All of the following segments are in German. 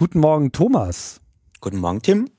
Guten Morgen, Thomas. Guten Morgen, Tim.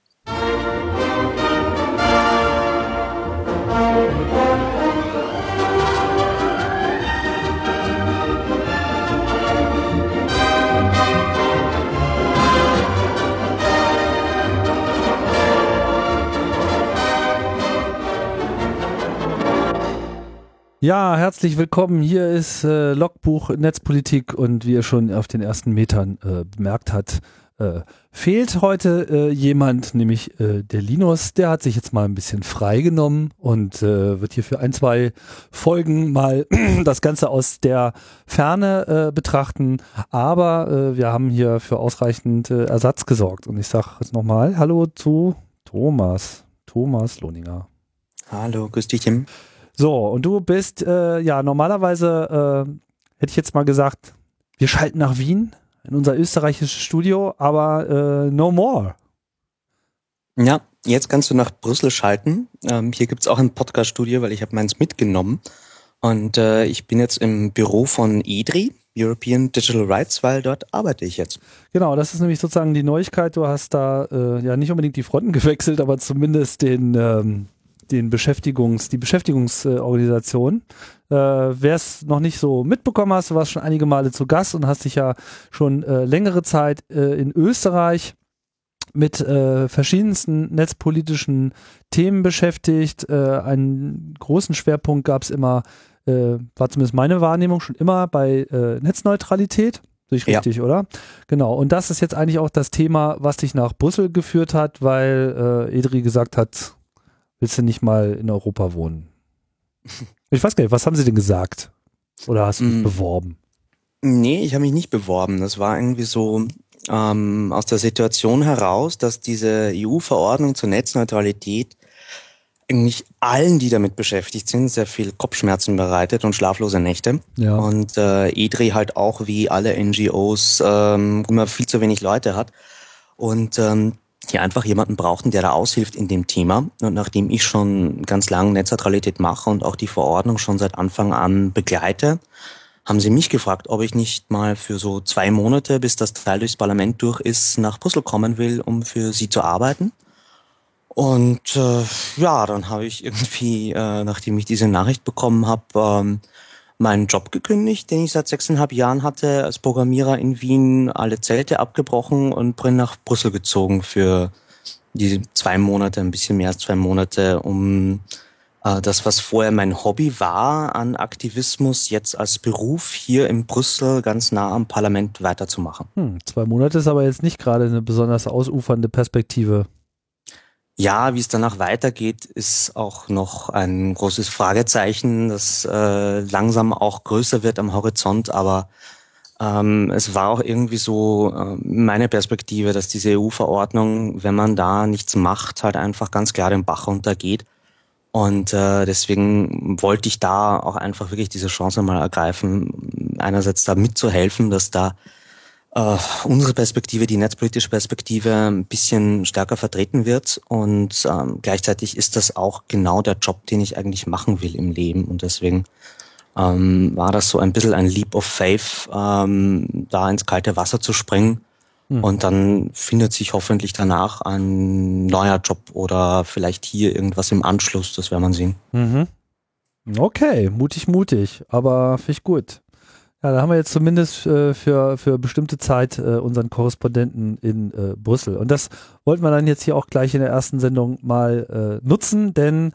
Ja, herzlich willkommen. Hier ist äh, Logbuch Netzpolitik und wie ihr schon auf den ersten Metern äh, bemerkt hat, äh, fehlt heute äh, jemand, nämlich äh, der Linus. Der hat sich jetzt mal ein bisschen freigenommen und äh, wird hier für ein, zwei Folgen mal das Ganze aus der Ferne äh, betrachten. Aber wir haben hier für ausreichend Ersatz gesorgt. Und ich sage jetzt nochmal Hallo zu Thomas. Thomas Lohninger. Hallo, grüß dich, Tim. So, und du bist, ja, normalerweise hätte ich jetzt mal gesagt, wir schalten nach Wien in unser österreichisches Studio, aber äh, no more. Ja, jetzt kannst du nach Brüssel schalten. Ähm, hier gibt's auch ein Podcast-Studio, weil ich habe meins mitgenommen. Und äh, ich bin jetzt im Büro von EDRI, European Digital Rights, weil dort arbeite ich jetzt. Genau, das ist nämlich sozusagen die Neuigkeit. Du hast da äh, ja nicht unbedingt die Fronten gewechselt, aber zumindest den, ähm, den Beschäftigungs, die Beschäftigungsorganisation. Äh, Wer es noch nicht so mitbekommen hast, du warst schon einige Male zu Gast und hast dich ja schon äh, längere Zeit äh, in Österreich mit äh, verschiedensten netzpolitischen Themen beschäftigt. Äh, einen großen Schwerpunkt gab es immer, äh, war zumindest meine Wahrnehmung schon immer bei äh, Netzneutralität. Richtig, ja. oder? Genau. Und das ist jetzt eigentlich auch das Thema, was dich nach Brüssel geführt hat, weil äh, Edri gesagt hat, willst du nicht mal in Europa wohnen? Ich weiß gar nicht, was haben sie denn gesagt? Oder hast du dich mm. beworben? Nee, ich habe mich nicht beworben. Das war irgendwie so ähm, aus der Situation heraus, dass diese EU-Verordnung zur Netzneutralität eigentlich allen, die damit beschäftigt sind, sehr viel Kopfschmerzen bereitet und schlaflose Nächte. Ja. Und äh, EDRI halt auch wie alle NGOs ähm, immer viel zu wenig Leute hat. Und ähm, die einfach jemanden brauchten, der da aushilft in dem Thema. Und nachdem ich schon ganz lange Netzneutralität mache und auch die Verordnung schon seit Anfang an begleite, haben sie mich gefragt, ob ich nicht mal für so zwei Monate, bis das Teil durchs Parlament durch ist, nach Brüssel kommen will, um für sie zu arbeiten. Und äh, ja, dann habe ich irgendwie, äh, nachdem ich diese Nachricht bekommen habe, ähm, meinen Job gekündigt, den ich seit sechseinhalb Jahren hatte als Programmierer in Wien, alle Zelte abgebrochen und bin nach Brüssel gezogen für die zwei Monate, ein bisschen mehr als zwei Monate, um äh, das, was vorher mein Hobby war an Aktivismus, jetzt als Beruf hier in Brüssel ganz nah am Parlament weiterzumachen. Hm, zwei Monate ist aber jetzt nicht gerade eine besonders ausufernde Perspektive. Ja, wie es danach weitergeht, ist auch noch ein großes Fragezeichen, das äh, langsam auch größer wird am Horizont, aber ähm, es war auch irgendwie so äh, meine Perspektive, dass diese EU-Verordnung, wenn man da nichts macht, halt einfach ganz klar den Bach runtergeht. Und äh, deswegen wollte ich da auch einfach wirklich diese Chance mal ergreifen, einerseits da mitzuhelfen, dass da äh, unsere Perspektive, die netzpolitische Perspektive, ein bisschen stärker vertreten wird. Und ähm, gleichzeitig ist das auch genau der Job, den ich eigentlich machen will im Leben. Und deswegen ähm, war das so ein bisschen ein Leap of Faith, ähm, da ins kalte Wasser zu springen. Mhm. Und dann findet sich hoffentlich danach ein neuer Job oder vielleicht hier irgendwas im Anschluss. Das werden wir sehen. Mhm. Okay, mutig, mutig, aber finde ich gut. Ja, da haben wir jetzt zumindest äh, für, für bestimmte Zeit äh, unseren Korrespondenten in äh, Brüssel. Und das wollten wir dann jetzt hier auch gleich in der ersten Sendung mal äh, nutzen, denn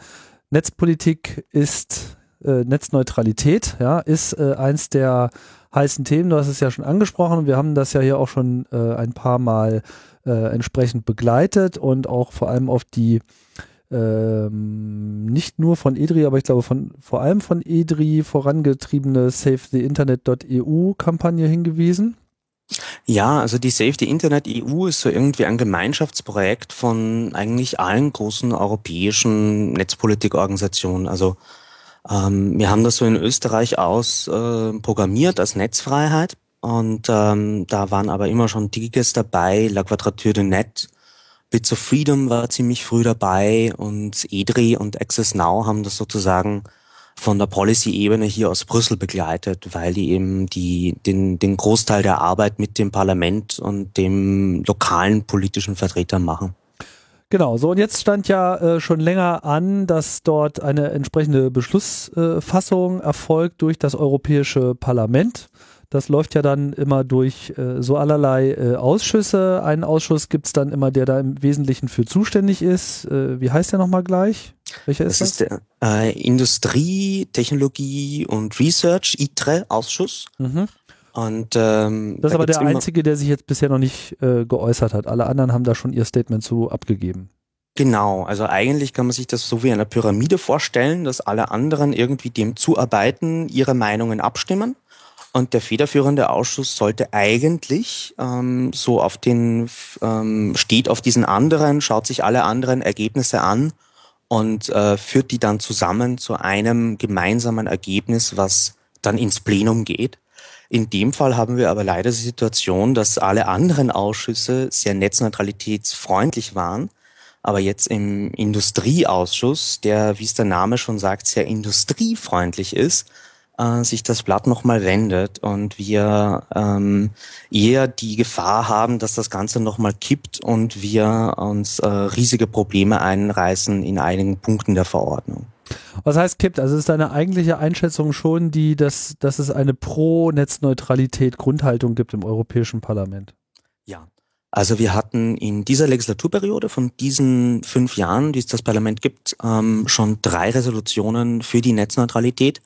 Netzpolitik ist äh, Netzneutralität, ja, ist äh, eins der heißen Themen. Du hast es ja schon angesprochen. Wir haben das ja hier auch schon äh, ein paar Mal äh, entsprechend begleitet und auch vor allem auf die ähm, nicht nur von EDRI, aber ich glaube von vor allem von EDRI vorangetriebene SaveTheInternet.eu-Kampagne hingewiesen. Ja, also die Save the Internet EU ist so irgendwie ein Gemeinschaftsprojekt von eigentlich allen großen europäischen Netzpolitikorganisationen. Also ähm, wir haben das so in Österreich aus äh, programmiert als Netzfreiheit und ähm, da waren aber immer schon Digiges dabei, La Quadrature de Net, Bits of Freedom war ziemlich früh dabei und EDRI und Access Now haben das sozusagen von der Policy-Ebene hier aus Brüssel begleitet, weil die eben die, den, den Großteil der Arbeit mit dem Parlament und dem lokalen politischen Vertretern machen. Genau, so und jetzt stand ja äh, schon länger an, dass dort eine entsprechende Beschlussfassung äh, erfolgt durch das Europäische Parlament. Das läuft ja dann immer durch äh, so allerlei äh, Ausschüsse. Einen Ausschuss gibt es dann immer, der da im Wesentlichen für zuständig ist. Äh, wie heißt der nochmal gleich? Welcher das ist das? ist der äh, Industrie, Technologie und Research, ITRE-Ausschuss. Mhm. Und, ähm, das ist da aber der einzige, der sich jetzt bisher noch nicht äh, geäußert hat. Alle anderen haben da schon ihr Statement zu abgegeben. Genau, also eigentlich kann man sich das so wie eine Pyramide vorstellen, dass alle anderen irgendwie dem zuarbeiten, ihre Meinungen abstimmen und der federführende Ausschuss sollte eigentlich ähm, so auf den, ähm, steht auf diesen anderen, schaut sich alle anderen Ergebnisse an und äh, führt die dann zusammen zu einem gemeinsamen Ergebnis, was dann ins Plenum geht. In dem Fall haben wir aber leider die Situation, dass alle anderen Ausschüsse sehr netzneutralitätsfreundlich waren, aber jetzt im Industrieausschuss, der, wie es der Name schon sagt, sehr industriefreundlich ist, äh, sich das Blatt nochmal wendet und wir ähm, eher die Gefahr haben, dass das Ganze nochmal kippt und wir uns äh, riesige Probleme einreißen in einigen Punkten der Verordnung. Was heißt kippt? Also ist deine eigentliche Einschätzung schon die, dass, dass es eine Pro-Netzneutralität Grundhaltung gibt im Europäischen Parlament? Ja. Also wir hatten in dieser Legislaturperiode von diesen fünf Jahren, die es das Parlament gibt, ähm, schon drei Resolutionen für die Netzneutralität.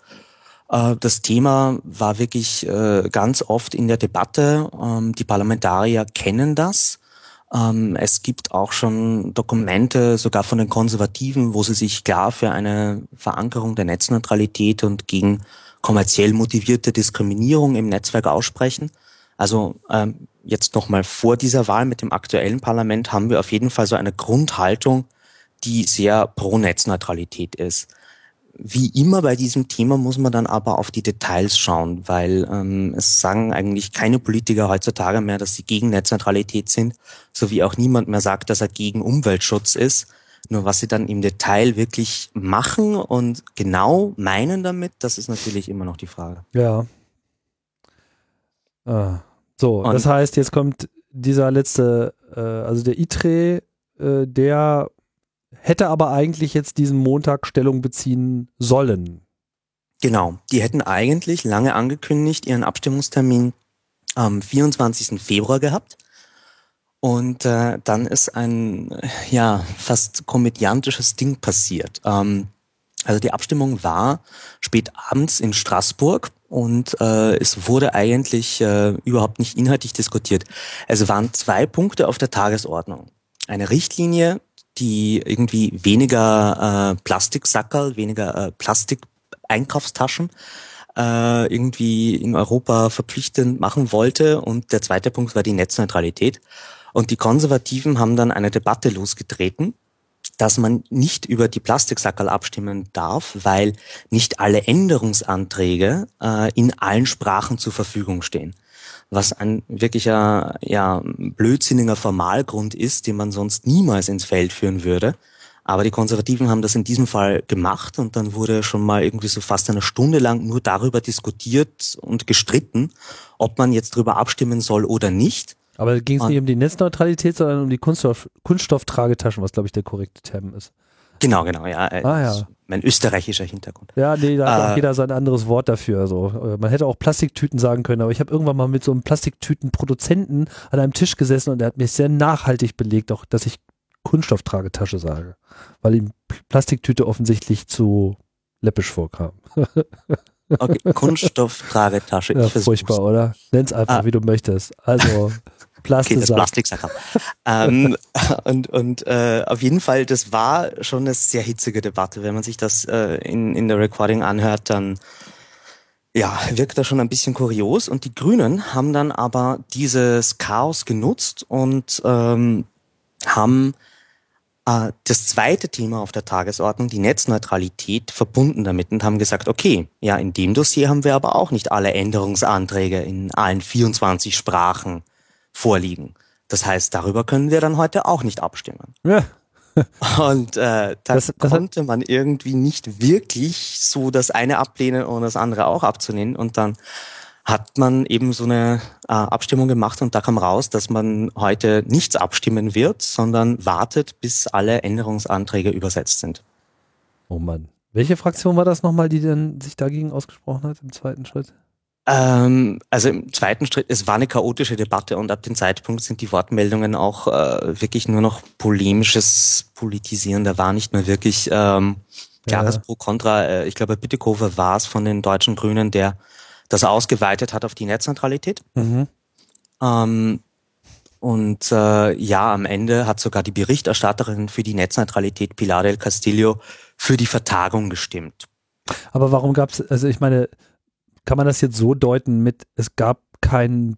Äh, das Thema war wirklich äh, ganz oft in der Debatte. Ähm, die Parlamentarier kennen das. Ähm, es gibt auch schon Dokumente, sogar von den Konservativen, wo sie sich klar für eine Verankerung der Netzneutralität und gegen kommerziell motivierte Diskriminierung im Netzwerk aussprechen. Also ähm, jetzt nochmal vor dieser Wahl mit dem aktuellen Parlament haben wir auf jeden Fall so eine Grundhaltung, die sehr pro Netzneutralität ist wie immer bei diesem Thema muss man dann aber auf die Details schauen, weil ähm, es sagen eigentlich keine Politiker heutzutage mehr, dass sie gegen Netzneutralität sind, so wie auch niemand mehr sagt, dass er gegen Umweltschutz ist. Nur was sie dann im Detail wirklich machen und genau meinen damit, das ist natürlich immer noch die Frage. Ja. Ah. So, und das heißt, jetzt kommt dieser letzte, äh, also der ITRE, äh, der hätte aber eigentlich jetzt diesen Montag Stellung beziehen sollen. Genau, die hätten eigentlich lange angekündigt ihren Abstimmungstermin am 24. Februar gehabt. Und äh, dann ist ein ja fast komödiantisches Ding passiert. Ähm, also die Abstimmung war spät abends in Straßburg und äh, es wurde eigentlich äh, überhaupt nicht inhaltlich diskutiert. Es waren zwei Punkte auf der Tagesordnung. Eine Richtlinie die irgendwie weniger äh, Plastiksackerl, weniger äh, Plastik-Einkaufstaschen äh, irgendwie in Europa verpflichtend machen wollte. Und der zweite Punkt war die Netzneutralität. Und die Konservativen haben dann eine Debatte losgetreten, dass man nicht über die Plastiksackerl abstimmen darf, weil nicht alle Änderungsanträge äh, in allen Sprachen zur Verfügung stehen was ein wirklicher ja, blödsinniger Formalgrund ist, den man sonst niemals ins Feld führen würde. Aber die Konservativen haben das in diesem Fall gemacht und dann wurde schon mal irgendwie so fast eine Stunde lang nur darüber diskutiert und gestritten, ob man jetzt darüber abstimmen soll oder nicht. Aber ging es nicht um die Netzneutralität, sondern um die Kunststoff Kunststofftragetaschen, was glaube ich der korrekte Term ist. Genau, genau, ja. Ah, ja. Mein österreichischer Hintergrund. Ja, nee, da hat äh, auch jeder sein anderes Wort dafür. Also, man hätte auch Plastiktüten sagen können, aber ich habe irgendwann mal mit so einem Plastiktütenproduzenten an einem Tisch gesessen und der hat mir sehr nachhaltig belegt, auch dass ich Kunststofftragetasche sage, weil ihm Plastiktüte offensichtlich zu läppisch vorkam. Okay, Kunststofftragetasche. Ja, furchtbar, oder? Nenn's einfach, ah. wie du möchtest. Also Plastik. Okay, das Plastiksache. ähm, und und äh, auf jeden Fall, das war schon eine sehr hitzige Debatte. Wenn man sich das äh, in, in der Recording anhört, dann ja, wirkt das schon ein bisschen kurios. Und die Grünen haben dann aber dieses Chaos genutzt und ähm, haben äh, das zweite Thema auf der Tagesordnung, die Netzneutralität, verbunden damit und haben gesagt, okay, ja, in dem Dossier haben wir aber auch nicht alle Änderungsanträge in allen 24 Sprachen vorliegen. Das heißt, darüber können wir dann heute auch nicht abstimmen. Ja. Und äh, da Das- das konnte man irgendwie nicht wirklich so das eine ablehnen und das andere auch abzulehnen. Und dann hat man eben so eine äh, Abstimmung gemacht und da kam raus, dass man heute nichts abstimmen wird, sondern wartet, bis alle Änderungsanträge übersetzt sind. Oh Mann. Welche Fraktion war das nochmal, die denn sich dagegen ausgesprochen hat im zweiten Schritt? Ähm, also im zweiten Schritt, es war eine chaotische Debatte und ab dem Zeitpunkt sind die Wortmeldungen auch äh, wirklich nur noch polemisches Politisieren. Da war nicht mehr wirklich ähm, klares Ja. Pro Contra. Äh, ich glaube, Bütikofer war es von den deutschen Grünen, der das ausgeweitet hat auf die Netzneutralität. Mhm. Ähm, und äh, ja, am Ende hat sogar die Berichterstatterin für die Netzneutralität, Pilar del Castillo, für die Vertagung gestimmt. Aber warum gab es, also ich meine, kann man das jetzt so deuten mit, es gab keinen,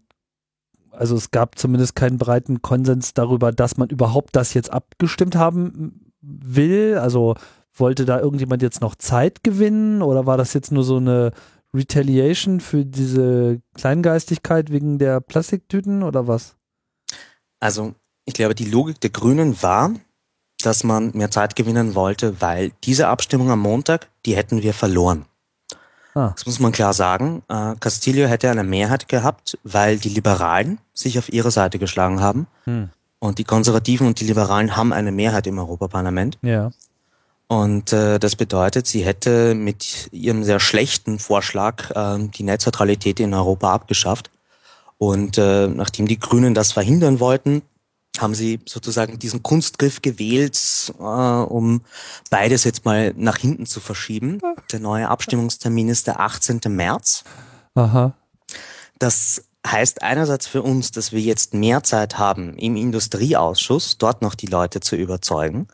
also es gab zumindest keinen breiten Konsens darüber, dass man überhaupt das jetzt abgestimmt haben will? Also wollte da irgendjemand jetzt noch Zeit gewinnen oder war das jetzt nur so eine Retaliation für diese Kleingeistigkeit wegen der Plastiktüten oder was? Also ich glaube, die Logik der Grünen war, dass man mehr Zeit gewinnen wollte, weil diese Abstimmung am Montag, die hätten wir verloren. Ah. Das muss man klar sagen. Äh, Castillo hätte eine Mehrheit gehabt, weil die Liberalen sich auf ihre Seite geschlagen haben. Hm. Und die Konservativen und die Liberalen haben eine Mehrheit im Europaparlament. Ja. Und äh, das bedeutet, sie hätte mit ihrem sehr schlechten Vorschlag äh, die Netzneutralität in Europa abgeschafft. Und äh, nachdem die Grünen das verhindern wollten, haben sie sozusagen diesen Kunstgriff gewählt, äh, um beides jetzt mal nach hinten zu verschieben. Der neue Abstimmungstermin ist der 18. März. Aha. Das heißt einerseits für uns, dass wir jetzt mehr Zeit haben, im Industrieausschuss dort noch die Leute zu überzeugen,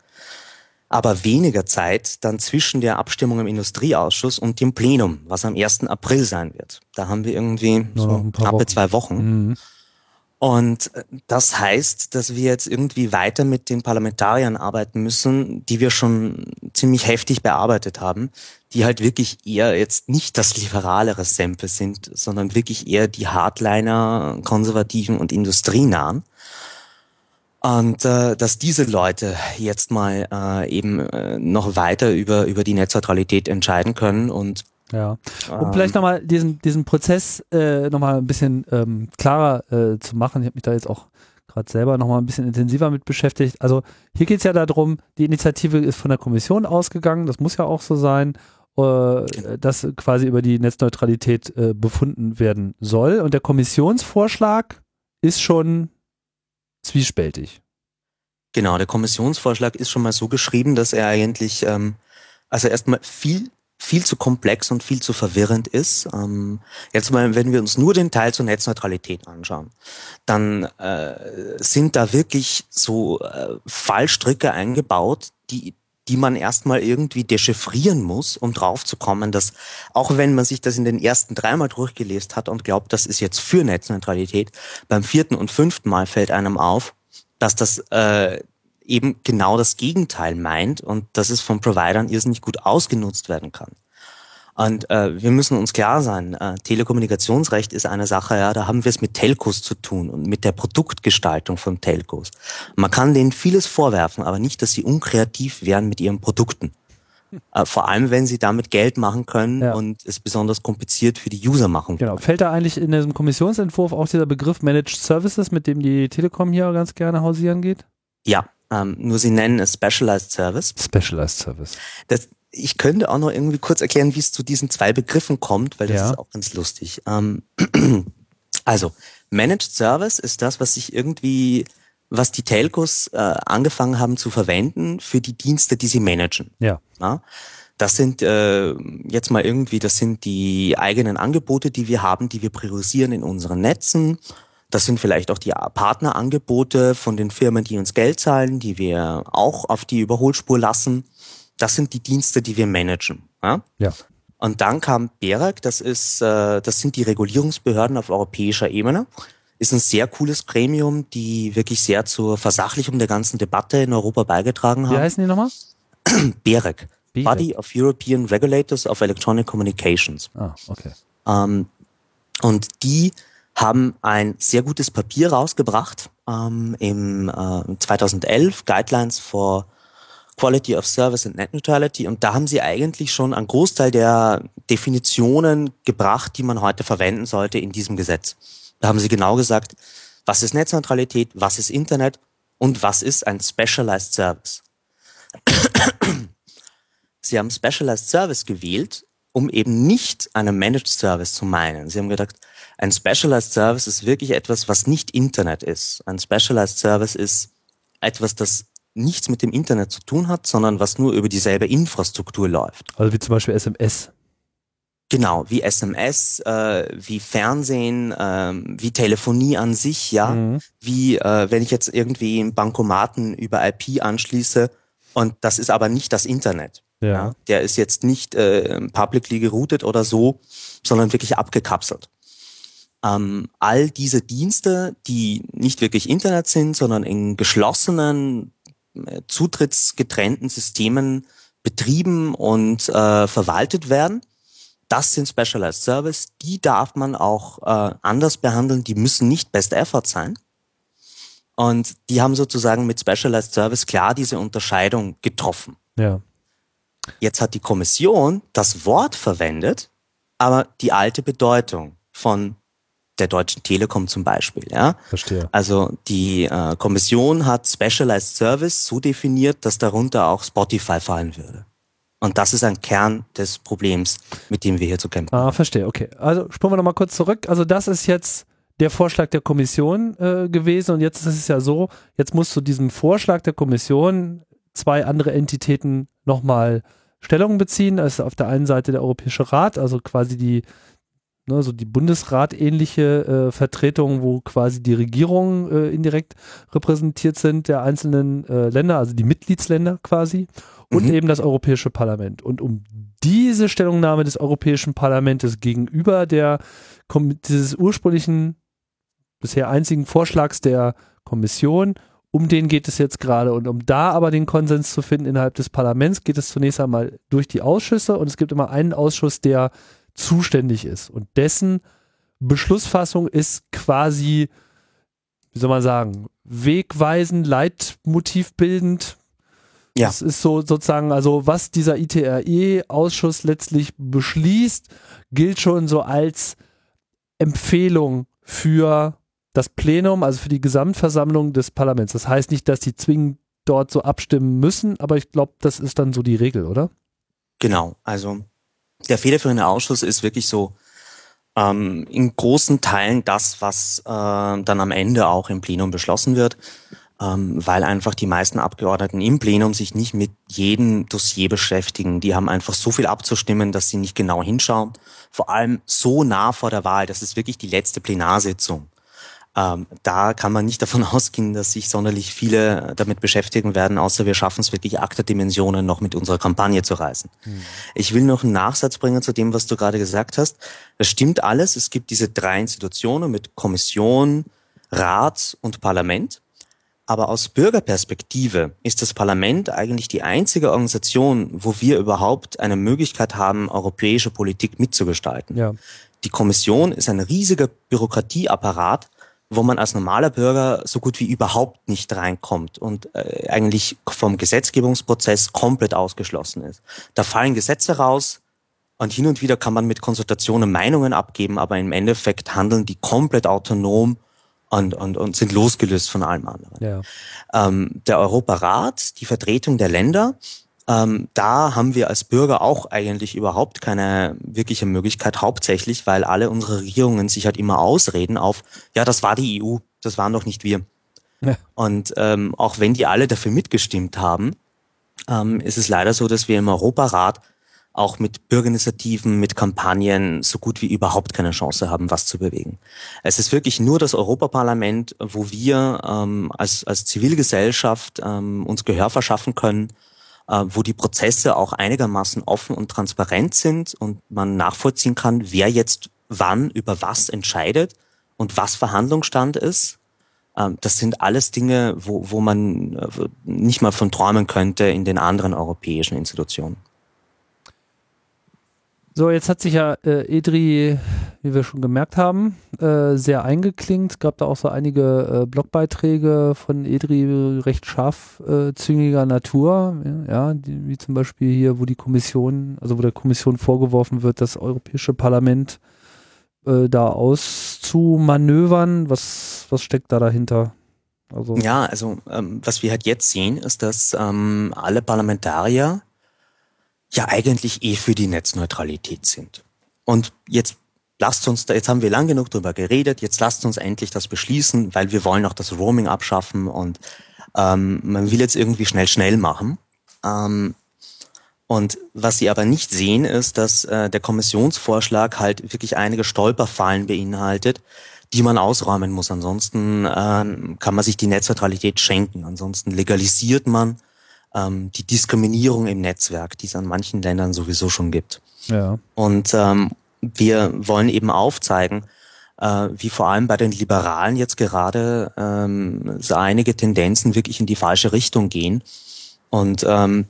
aber weniger Zeit dann zwischen der Abstimmung im Industrieausschuss und dem Plenum, was am 1. April sein wird. Da haben wir irgendwie so knappe Wochen. zwei Wochen. Mhm. Und äh, das heißt, dass wir jetzt irgendwie weiter mit den Parlamentariern arbeiten müssen, die wir schon ziemlich heftig bearbeitet haben, die halt wirklich eher jetzt nicht das liberalere Sempe sind, sondern wirklich eher die Hardliner, konservativen und industrienahen. Und äh, dass diese Leute jetzt mal äh, eben äh, noch weiter über, über die Netzneutralität entscheiden können und Ja. Um ähm, vielleicht nochmal diesen, diesen Prozess äh, nochmal ein bisschen ähm, klarer äh, zu machen. Ich habe mich da jetzt auch gerade selber nochmal ein bisschen intensiver mit beschäftigt. Also hier geht es ja darum, die Initiative ist von der Kommission ausgegangen, das muss ja auch so sein, äh, dass quasi über die Netzneutralität äh, befunden werden soll. Und der Kommissionsvorschlag ist schon zwiespältig. Genau, der Kommissionsvorschlag ist schon mal so geschrieben, dass er eigentlich, ähm, also erstmal viel, viel zu komplex und viel zu verwirrend ist. Ähm, jetzt mal, wenn wir uns nur den Teil zur Netzneutralität anschauen, dann äh, sind da wirklich so äh, Fallstricke eingebaut, die die man erstmal irgendwie dechiffrieren muss, um draufzukommen, dass auch wenn man sich das in den ersten dreimal durchgelesen hat und glaubt, das ist jetzt für Netzneutralität, beim vierten und fünften Mal fällt einem auf, dass das äh, eben genau das Gegenteil meint und dass es von Providern irrsinnig gut ausgenutzt werden kann. Und äh, wir müssen uns klar sein, äh, Telekommunikationsrecht ist eine Sache, ja, da haben wir es mit Telcos zu tun und mit der Produktgestaltung von Telcos. Man kann denen vieles vorwerfen, aber nicht, dass sie unkreativ wären mit ihren Produkten. Äh, vor allem, wenn sie damit Geld machen können Ja. und es besonders kompliziert für die User machen Genau. Fällt da eigentlich in diesem Kommissionsentwurf auch dieser Begriff Managed Services, mit dem die Telekom hier ganz gerne hausieren geht? Ja, ähm, nur sie nennen es Specialized Service. Specialized Service. Das, ich könnte auch noch irgendwie kurz erklären, wie es zu diesen zwei Begriffen kommt, weil das Ja. ist auch ganz lustig. Ähm, also, Managed Service ist das, was sich irgendwie, was die Telcos äh, angefangen haben zu verwenden für die Dienste, die sie managen. Ja. Ja? Das sind äh, jetzt mal irgendwie, das sind die eigenen Angebote, die wir haben, die wir priorisieren in unseren Netzen. Das sind vielleicht auch die Partnerangebote von den Firmen, die uns Geld zahlen, die wir auch auf die Überholspur lassen. Das sind die Dienste, die wir managen. Ja? Ja. Und dann kam BEREC, das ist, äh, das sind die Regulierungsbehörden auf europäischer Ebene. Ist ein sehr cooles Gremium, die wirklich sehr zur Versachlichung der ganzen Debatte in Europa beigetragen Wie haben. heißen die nochmal? BEREC, BEREC. Body of European Regulators of Electronic Communications. Ah, okay. Ähm, und die haben ein sehr gutes Papier rausgebracht ähm, im äh, 2011, Guidelines for Quality of Service and Net Neutrality. Und da haben sie eigentlich schon einen Großteil der Definitionen gebracht, die man heute verwenden sollte in diesem Gesetz. Da haben sie genau gesagt, was ist Netzneutralität, was ist Internet und was ist ein Specialized Service. Sie haben Specialized Service gewählt, um eben nicht einen Managed Service zu meinen. Sie haben gedacht, ein Specialized Service ist wirklich etwas, was nicht Internet ist. Ein Specialized Service ist etwas, das nichts mit dem Internet zu tun hat, sondern was nur über dieselbe Infrastruktur läuft. Also wie zum Beispiel SMS. Genau, wie SMS, äh, wie Fernsehen, äh, wie Telefonie an sich, ja, mhm. wie äh, wenn ich jetzt irgendwie einen Bankomaten über IP anschließe und das ist aber nicht das Internet. Ja. ja der ist jetzt nicht äh, publicly geroutet oder so, sondern wirklich abgekapselt. Ähm, all diese Dienste, die nicht wirklich Internet sind, sondern in geschlossenen äh, zutrittsgetrennten Systemen betrieben und äh, verwaltet werden. Das sind Specialized Service. Die darf man auch äh, anders behandeln. Die müssen nicht Best Effort sein. Und die haben sozusagen mit Specialized Service klar diese Unterscheidung getroffen. Ja. Jetzt hat die Kommission das Wort verwendet, aber die alte Bedeutung von der Deutschen Telekom zum Beispiel. Ja? Verstehe. Also die äh, Kommission hat Specialized Service so definiert, dass darunter auch Spotify fallen würde. Und das ist ein Kern des Problems, mit dem wir hier zu kämpfen haben. Ah, verstehe, okay. Also springen wir nochmal kurz zurück. Also das ist jetzt der Vorschlag der Kommission äh, gewesen und jetzt ist es ja so, jetzt muss zu diesem Vorschlag der Kommission zwei andere Entitäten nochmal Stellung beziehen. Das ist auf der einen Seite der Europäische Rat, also quasi die ne, so die Bundesrat-ähnliche äh, Vertretung, wo quasi die Regierungen äh, indirekt repräsentiert sind der einzelnen äh, Länder, also die Mitgliedsländer quasi, und mhm. eben das Europäische Parlament. Und um diese Stellungnahme des Europäischen Parlaments gegenüber der dieses ursprünglichen bisher einzigen Vorschlags der Kommission um den geht es jetzt gerade. Und um da aber den Konsens zu finden innerhalb des Parlaments, geht es zunächst einmal durch die Ausschüsse und es gibt immer einen Ausschuss, der zuständig ist. Und dessen Beschlussfassung ist quasi, wie soll man sagen, wegweisend, leitmotivbildend. Ja. Das ist so sozusagen, also was dieser ITRE-Ausschuss letztlich beschließt, gilt schon so als Empfehlung für das Plenum, also für die Gesamtversammlung des Parlaments. Das heißt nicht, dass die zwingend dort so abstimmen müssen, aber ich glaube, das ist dann so die Regel, oder? Genau, also der federführende Ausschuss ist wirklich so ähm, in großen Teilen das, was äh, dann am Ende auch im Plenum beschlossen wird, ähm, weil einfach die meisten Abgeordneten im Plenum sich nicht mit jedem Dossier beschäftigen. Die haben einfach so viel abzustimmen, dass sie nicht genau hinschauen. Vor allem so nah vor der Wahl, das ist wirklich die letzte Plenarsitzung. Ähm, da kann man nicht davon ausgehen, dass sich sonderlich viele damit beschäftigen werden, außer wir schaffen es wirklich Akta-Dimensionen noch mit unserer Kampagne zu reißen. Mhm. Ich will noch einen Nachsatz bringen zu dem, was du gerade gesagt hast. Das stimmt alles. Es gibt diese drei Institutionen mit Kommission, Rat und Parlament. Aber aus Bürgerperspektive ist das Parlament eigentlich die einzige Organisation, wo wir überhaupt eine Möglichkeit haben, europäische Politik mitzugestalten. Ja. Die Kommission ist ein riesiger Bürokratieapparat, wo man als normaler Bürger so gut wie überhaupt nicht reinkommt und äh, eigentlich vom Gesetzgebungsprozess komplett ausgeschlossen ist. Da fallen Gesetze raus und hin und wieder kann man mit Konsultationen Meinungen abgeben, aber im Endeffekt handeln die komplett autonom und, und, und sind losgelöst von allem anderen. Ja. Ähm, der Europarat, die Vertretung der Länder, ähm, da haben wir als Bürger auch eigentlich überhaupt keine wirkliche Möglichkeit, hauptsächlich, weil alle unsere Regierungen sich halt immer ausreden auf, ja, das war die EU, das waren doch nicht wir. Ja. Und ähm, auch wenn die alle dafür mitgestimmt haben, ähm, ist es leider so, dass wir im Europarat auch mit Bürgerinitiativen, mit Kampagnen so gut wie überhaupt keine Chance haben, was zu bewegen. Es ist wirklich nur das Europaparlament, wo wir ähm, als, als Zivilgesellschaft ähm, uns Gehör verschaffen können wo die Prozesse auch einigermaßen offen und transparent sind und man nachvollziehen kann, wer jetzt wann über was entscheidet und was Verhandlungsstand ist. Ähm, das sind alles Dinge, wo, wo man äh, nicht mal von träumen könnte in den anderen europäischen Institutionen. So, jetzt hat sich ja äh, Edri, wie wir schon gemerkt haben, äh, sehr eingeklinkt. Es gab da auch so einige äh, Blogbeiträge von Edri recht scharfzüngiger Natur, ja, die, wie zum Beispiel hier, wo die Kommission, also wo der Kommission vorgeworfen wird, das Europäische Parlament äh, da auszumanövern. Was, was steckt da dahinter? Also ja, also ähm, was wir halt jetzt sehen, ist, dass ähm, alle Parlamentarier ja eigentlich eh für die Netzneutralität sind. Und jetzt lasst uns da, jetzt haben wir lang genug drüber geredet, jetzt lasst uns endlich das beschließen, weil wir wollen auch das Roaming abschaffen und ähm, man will jetzt irgendwie schnell, schnell machen. Ähm, und was sie aber nicht sehen, ist, dass äh, der Kommissionsvorschlag halt wirklich einige Stolperfallen beinhaltet, die man ausräumen muss. Ansonsten äh, kann man sich die Netzneutralität schenken. Ansonsten legalisiert man ähm, die Diskriminierung im Netzwerk, die es an manchen Ländern sowieso schon gibt. Ja. Und ähm, wir wollen eben aufzeigen, äh, wie vor allem bei den Liberalen jetzt gerade ähm, so einige Tendenzen wirklich in die falsche Richtung gehen und ähm,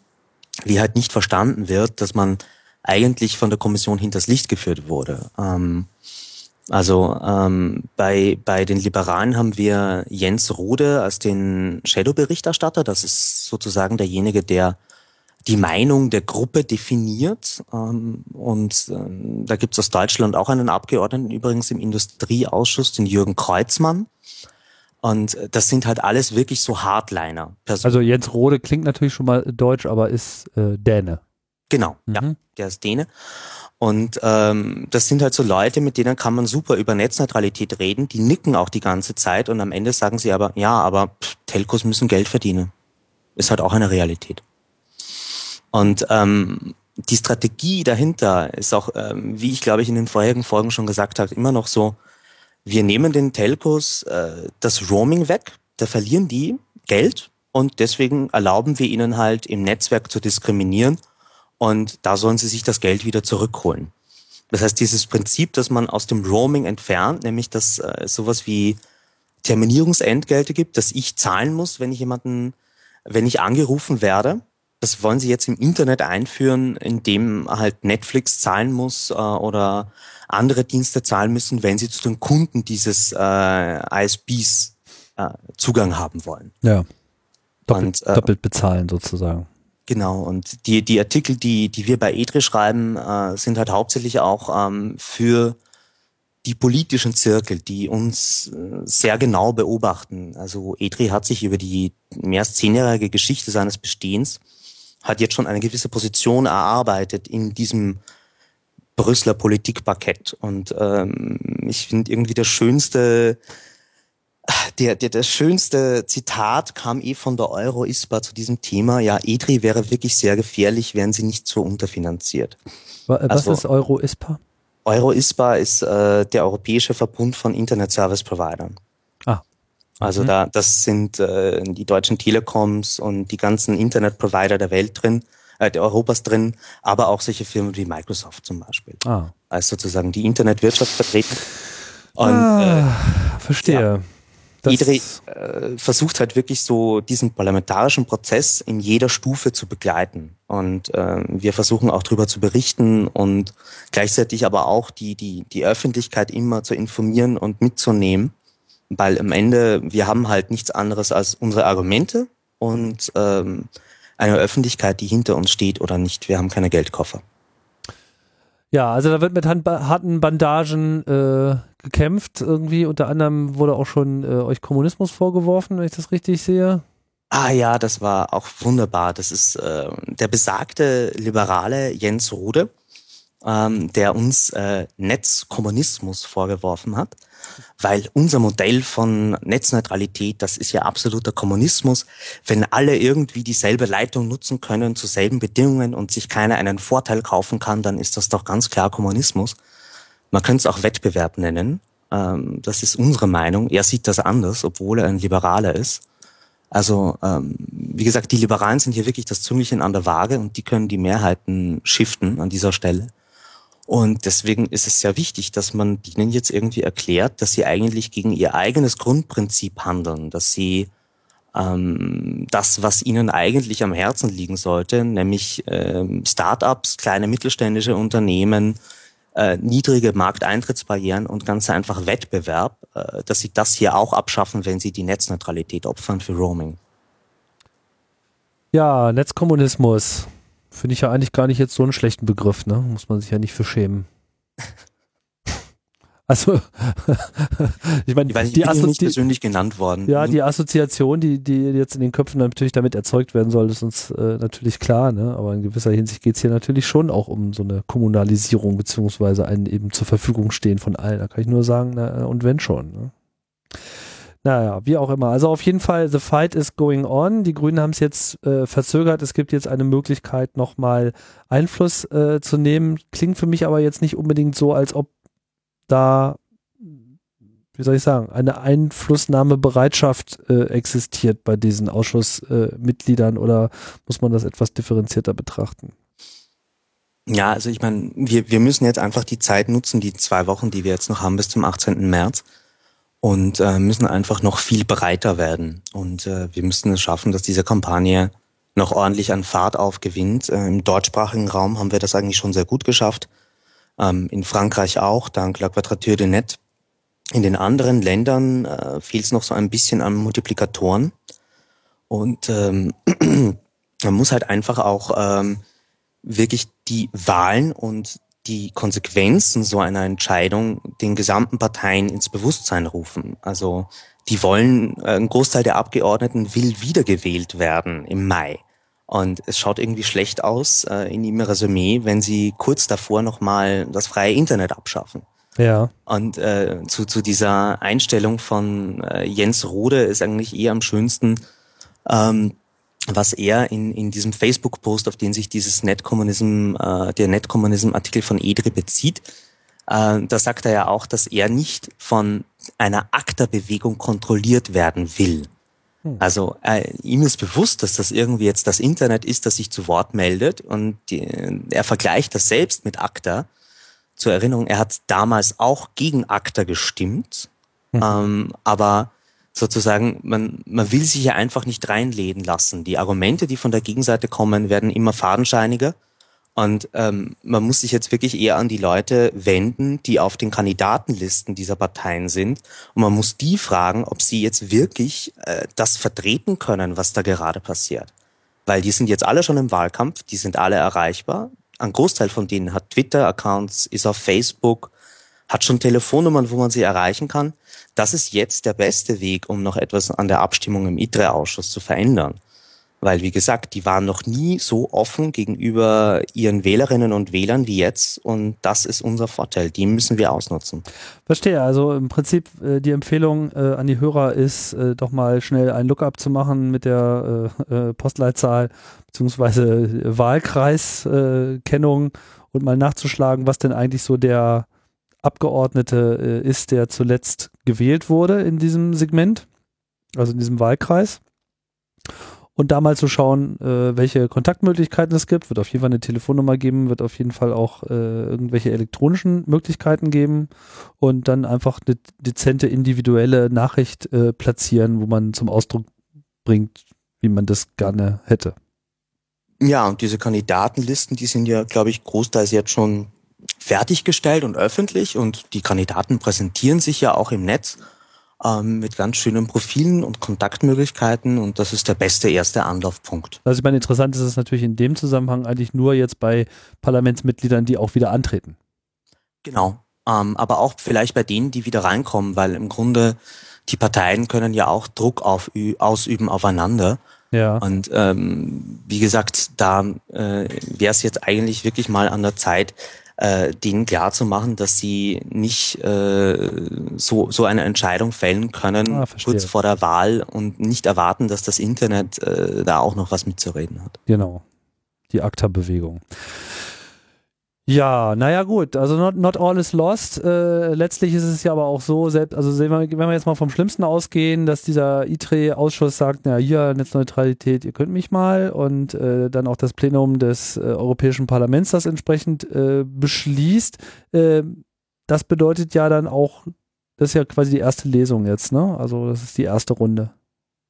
wie halt nicht verstanden wird, dass man eigentlich von der Kommission hinters Licht geführt wurde. Ähm, also ähm, bei, bei den Liberalen haben wir Jens Rode als den Shadow-Berichterstatter. Das ist sozusagen derjenige, der die Meinung der Gruppe definiert. Ähm, und ähm, da gibt es aus Deutschland auch einen Abgeordneten, übrigens im Industrieausschuss, den Jürgen Kreuzmann. Und das sind halt alles wirklich so Hardliner. -Personen. Also Jens Rode klingt natürlich schon mal deutsch, aber ist äh, Däne. Genau, mhm. ja, der ist Däne. Und ähm, das sind halt so Leute, mit denen kann man super über Netzneutralität reden. Die nicken auch die ganze Zeit und am Ende sagen sie aber, ja, aber pff, Telcos müssen Geld verdienen. Ist halt auch eine Realität. Und ähm, die Strategie dahinter ist auch, ähm, wie ich glaube ich in den vorherigen Folgen schon gesagt habe, immer noch so, wir nehmen den Telcos äh, das Roaming weg, da verlieren die Geld und deswegen erlauben wir ihnen halt im Netzwerk zu diskriminieren und da sollen sie sich das Geld wieder zurückholen. Das heißt, dieses Prinzip, das man aus dem Roaming entfernt, nämlich dass äh, sowas wie Terminierungsentgelte gibt, dass ich zahlen muss, wenn ich jemanden, wenn ich angerufen werde, das wollen sie jetzt im Internet einführen, indem halt Netflix zahlen muss äh, oder andere Dienste zahlen müssen, wenn sie zu den Kunden dieses äh, ISPs äh, Zugang haben wollen. Ja. Doppelt, Und, äh, doppelt bezahlen sozusagen. Genau, und die, die Artikel, die, die wir bei EDRE schreiben, äh, sind halt hauptsächlich auch ähm, für die politischen Zirkel, die uns äh, sehr genau beobachten. Also EDRE hat sich über die mehr als zehnjährige Geschichte seines Bestehens, hat jetzt schon eine gewisse Position erarbeitet in diesem Brüsseler Politikparkett. Und ähm, ich finde irgendwie das schönste der, der, das schönste Zitat kam eh von der Euro-ISPA zu diesem Thema. Ja, EDRI wäre wirklich sehr gefährlich, wären sie nicht so unterfinanziert. Was also, ist Euro-ISPA? Euro-ISPA ist äh, der Europäische Verbund von Internet-Service-Providern. Ah. Also mhm. da, das sind äh, die deutschen Telekoms und die ganzen Internet-Provider der Welt drin, äh, der Europas drin, aber auch solche Firmen wie Microsoft zum Beispiel. Ah. Als sozusagen die Internetwirtschaft vertreten. Und, ah, äh, verstehe. Ja. IDRI äh, versucht halt wirklich so diesen parlamentarischen Prozess in jeder Stufe zu begleiten. Und äh, wir versuchen auch darüber zu berichten und gleichzeitig aber auch die, die, die Öffentlichkeit immer zu informieren und mitzunehmen. Weil am Ende, wir haben halt nichts anderes als unsere Argumente und ähm, eine Öffentlichkeit, die hinter uns steht oder nicht. Wir haben keine Geldkoffer. Ja, also da wird mit harten Bandagen äh, gekämpft irgendwie. Unter anderem wurde auch schon äh, euch Kommunismus vorgeworfen, wenn ich das richtig sehe. Ah ja, das war auch wunderbar. Das ist äh, der besagte Liberale Jens Rode, ähm, der uns äh, Netzkommunismus vorgeworfen hat weil unser Modell von Netzneutralität, das ist ja absoluter Kommunismus. Wenn alle irgendwie dieselbe Leitung nutzen können zu selben Bedingungen und sich keiner einen Vorteil kaufen kann, dann ist das doch ganz klar Kommunismus. Man könnte es auch Wettbewerb nennen. Ähm, das ist unsere Meinung. Er sieht das anders, obwohl er ein Liberaler ist. Also ähm, wie gesagt, die Liberalen sind hier wirklich das Züngelchen an der Waage und die können die Mehrheiten shiften an dieser Stelle. Und deswegen ist es sehr wichtig, dass man ihnen jetzt irgendwie erklärt, dass sie eigentlich gegen ihr eigenes Grundprinzip handeln, dass sie ähm, das, was ihnen eigentlich am Herzen liegen sollte, nämlich ähm, Startups, kleine mittelständische Unternehmen, äh, niedrige Markteintrittsbarrieren und ganz einfach Wettbewerb, äh, dass sie das hier auch abschaffen, wenn sie die Netzneutralität opfern für Roaming. Ja, Netzkommunismus. Finde ich ja eigentlich gar nicht jetzt so einen schlechten Begriff, ne? Muss man sich ja nicht für schämen. Also, ich meine, die, die bin nicht persönlich genannt worden. Ja, die Assoziation, die, die jetzt in den Köpfen natürlich damit erzeugt werden soll, ist uns äh, natürlich klar, ne? aber in gewisser Hinsicht geht es hier natürlich schon auch um so eine Kommunalisierung, beziehungsweise ein eben zur Verfügung stehen von allen. Da kann ich nur sagen, na, und wenn schon. Ne? Naja, wie auch immer. Also auf jeden Fall, the fight is going on. Die Grünen haben es jetzt äh, verzögert. Es gibt jetzt eine Möglichkeit, nochmal Einfluss äh, zu nehmen. Klingt für mich aber jetzt nicht unbedingt so, als ob da, wie soll ich sagen, eine Einflussnahmebereitschaft äh, existiert bei diesen Ausschussmitgliedern äh, oder muss man das etwas differenzierter betrachten? Ja, also ich meine, wir, wir müssen jetzt einfach die Zeit nutzen, die zwei Wochen, die wir jetzt noch haben bis zum 18. März und äh, müssen einfach noch viel breiter werden. Und äh, wir müssen es schaffen, dass diese Kampagne noch ordentlich an Fahrt aufgewinnt. Äh, Im deutschsprachigen Raum haben wir das eigentlich schon sehr gut geschafft ähm, in Frankreich auch, dank La Quadrature de Net. In den anderen Ländern äh, fehlt es noch so ein bisschen an Multiplikatoren. Und ähm, man muss halt einfach auch ähm, wirklich die Wahlen und die Konsequenzen so einer Entscheidung den gesamten Parteien ins Bewusstsein rufen. Also die wollen, äh, ein Großteil der Abgeordneten will wiedergewählt werden im Mai. Und es schaut irgendwie schlecht aus äh, in ihrem Resümee, wenn sie kurz davor nochmal das freie Internet abschaffen. Ja. Und äh, zu, zu dieser Einstellung von äh, Jens Rode ist eigentlich eher am schönsten, ähm, was er in, in diesem Facebook-Post, auf den sich dieses Netcommunism, äh, der Netcommunism-Artikel von Edre bezieht, äh, da sagt er ja auch, dass er nicht von einer ACTA-Bewegung kontrolliert werden will. Hm. Also äh, ihm ist bewusst, dass das irgendwie jetzt das Internet ist, das sich zu Wort meldet und die, er vergleicht das selbst mit ACTA. Zur Erinnerung, er hat damals auch gegen ACTA gestimmt, mhm. ähm, aber sozusagen, man, man will sich ja einfach nicht reinleden lassen. Die Argumente, die von der Gegenseite kommen, werden immer fadenscheiniger und ähm, man muss sich jetzt wirklich eher an die Leute wenden, die auf den Kandidatenlisten dieser Parteien sind. Und man muss die fragen, ob sie jetzt wirklich äh, das vertreten können, was da gerade passiert. Weil die sind jetzt alle schon im Wahlkampf, die sind alle erreichbar. Ein Großteil von denen hat Twitter-Accounts, ist auf Facebook, hat schon Telefonnummern, wo man sie erreichen kann. Das ist jetzt der beste Weg, um noch etwas an der Abstimmung im ITRE-Ausschuss zu verändern. Weil, wie gesagt, die waren noch nie so offen gegenüber ihren Wählerinnen und Wählern wie jetzt. Und das ist unser Vorteil. Die müssen wir ausnutzen. Verstehe. Also im Prinzip äh, die Empfehlung äh, an die Hörer ist, äh, doch mal schnell ein Lookup zu machen mit der äh, äh, Postleitzahl beziehungsweise Wahlkreiskennung und mal nachzuschlagen, was denn eigentlich so der Abgeordnete äh, ist, der zuletzt gewählt wurde in diesem Segment, also in diesem Wahlkreis und da mal zu schauen, äh, welche Kontaktmöglichkeiten es gibt. Wird auf jeden Fall eine Telefonnummer geben, wird auf jeden Fall auch äh, irgendwelche elektronischen Möglichkeiten geben und dann einfach eine dezente individuelle Nachricht äh, platzieren, wo man zum Ausdruck bringt, wie man das gerne hätte. Ja, und diese Kandidatenlisten, die sind ja, glaube ich, großteils jetzt schon fertiggestellt und öffentlich und die Kandidaten präsentieren sich ja auch im Netz ähm, mit ganz schönen Profilen und Kontaktmöglichkeiten und das ist der beste erste Anlaufpunkt. Also ich meine, interessant ist es natürlich in dem Zusammenhang eigentlich nur jetzt bei Parlamentsmitgliedern, die auch wieder antreten. Genau, ähm, aber auch vielleicht bei denen, die wieder reinkommen, weil im Grunde die Parteien können ja auch Druck auf, ausüben aufeinander. Ja. Und ähm, wie gesagt, da äh, wäre es jetzt eigentlich wirklich mal an der Zeit, äh, denen klar zu machen, dass sie nicht äh, so, so eine Entscheidung fällen können ah, kurz vor der Wahl und nicht erwarten, dass das Internet äh, da auch noch was mitzureden hat. Genau. Die ACTA-Bewegung. Ja, naja gut, also not, not all is lost. Äh, letztlich ist es ja aber auch so, selbst, also wenn wir, wenn wir jetzt mal vom Schlimmsten ausgehen, dass dieser ITRE-Ausschuss sagt, na hier, Netzneutralität, ihr könnt mich mal und äh, dann auch das Plenum des äh, Europäischen Parlaments das entsprechend äh, beschließt. Äh, das bedeutet ja dann auch, das ist ja quasi die erste Lesung jetzt, ne? Also das ist die erste Runde.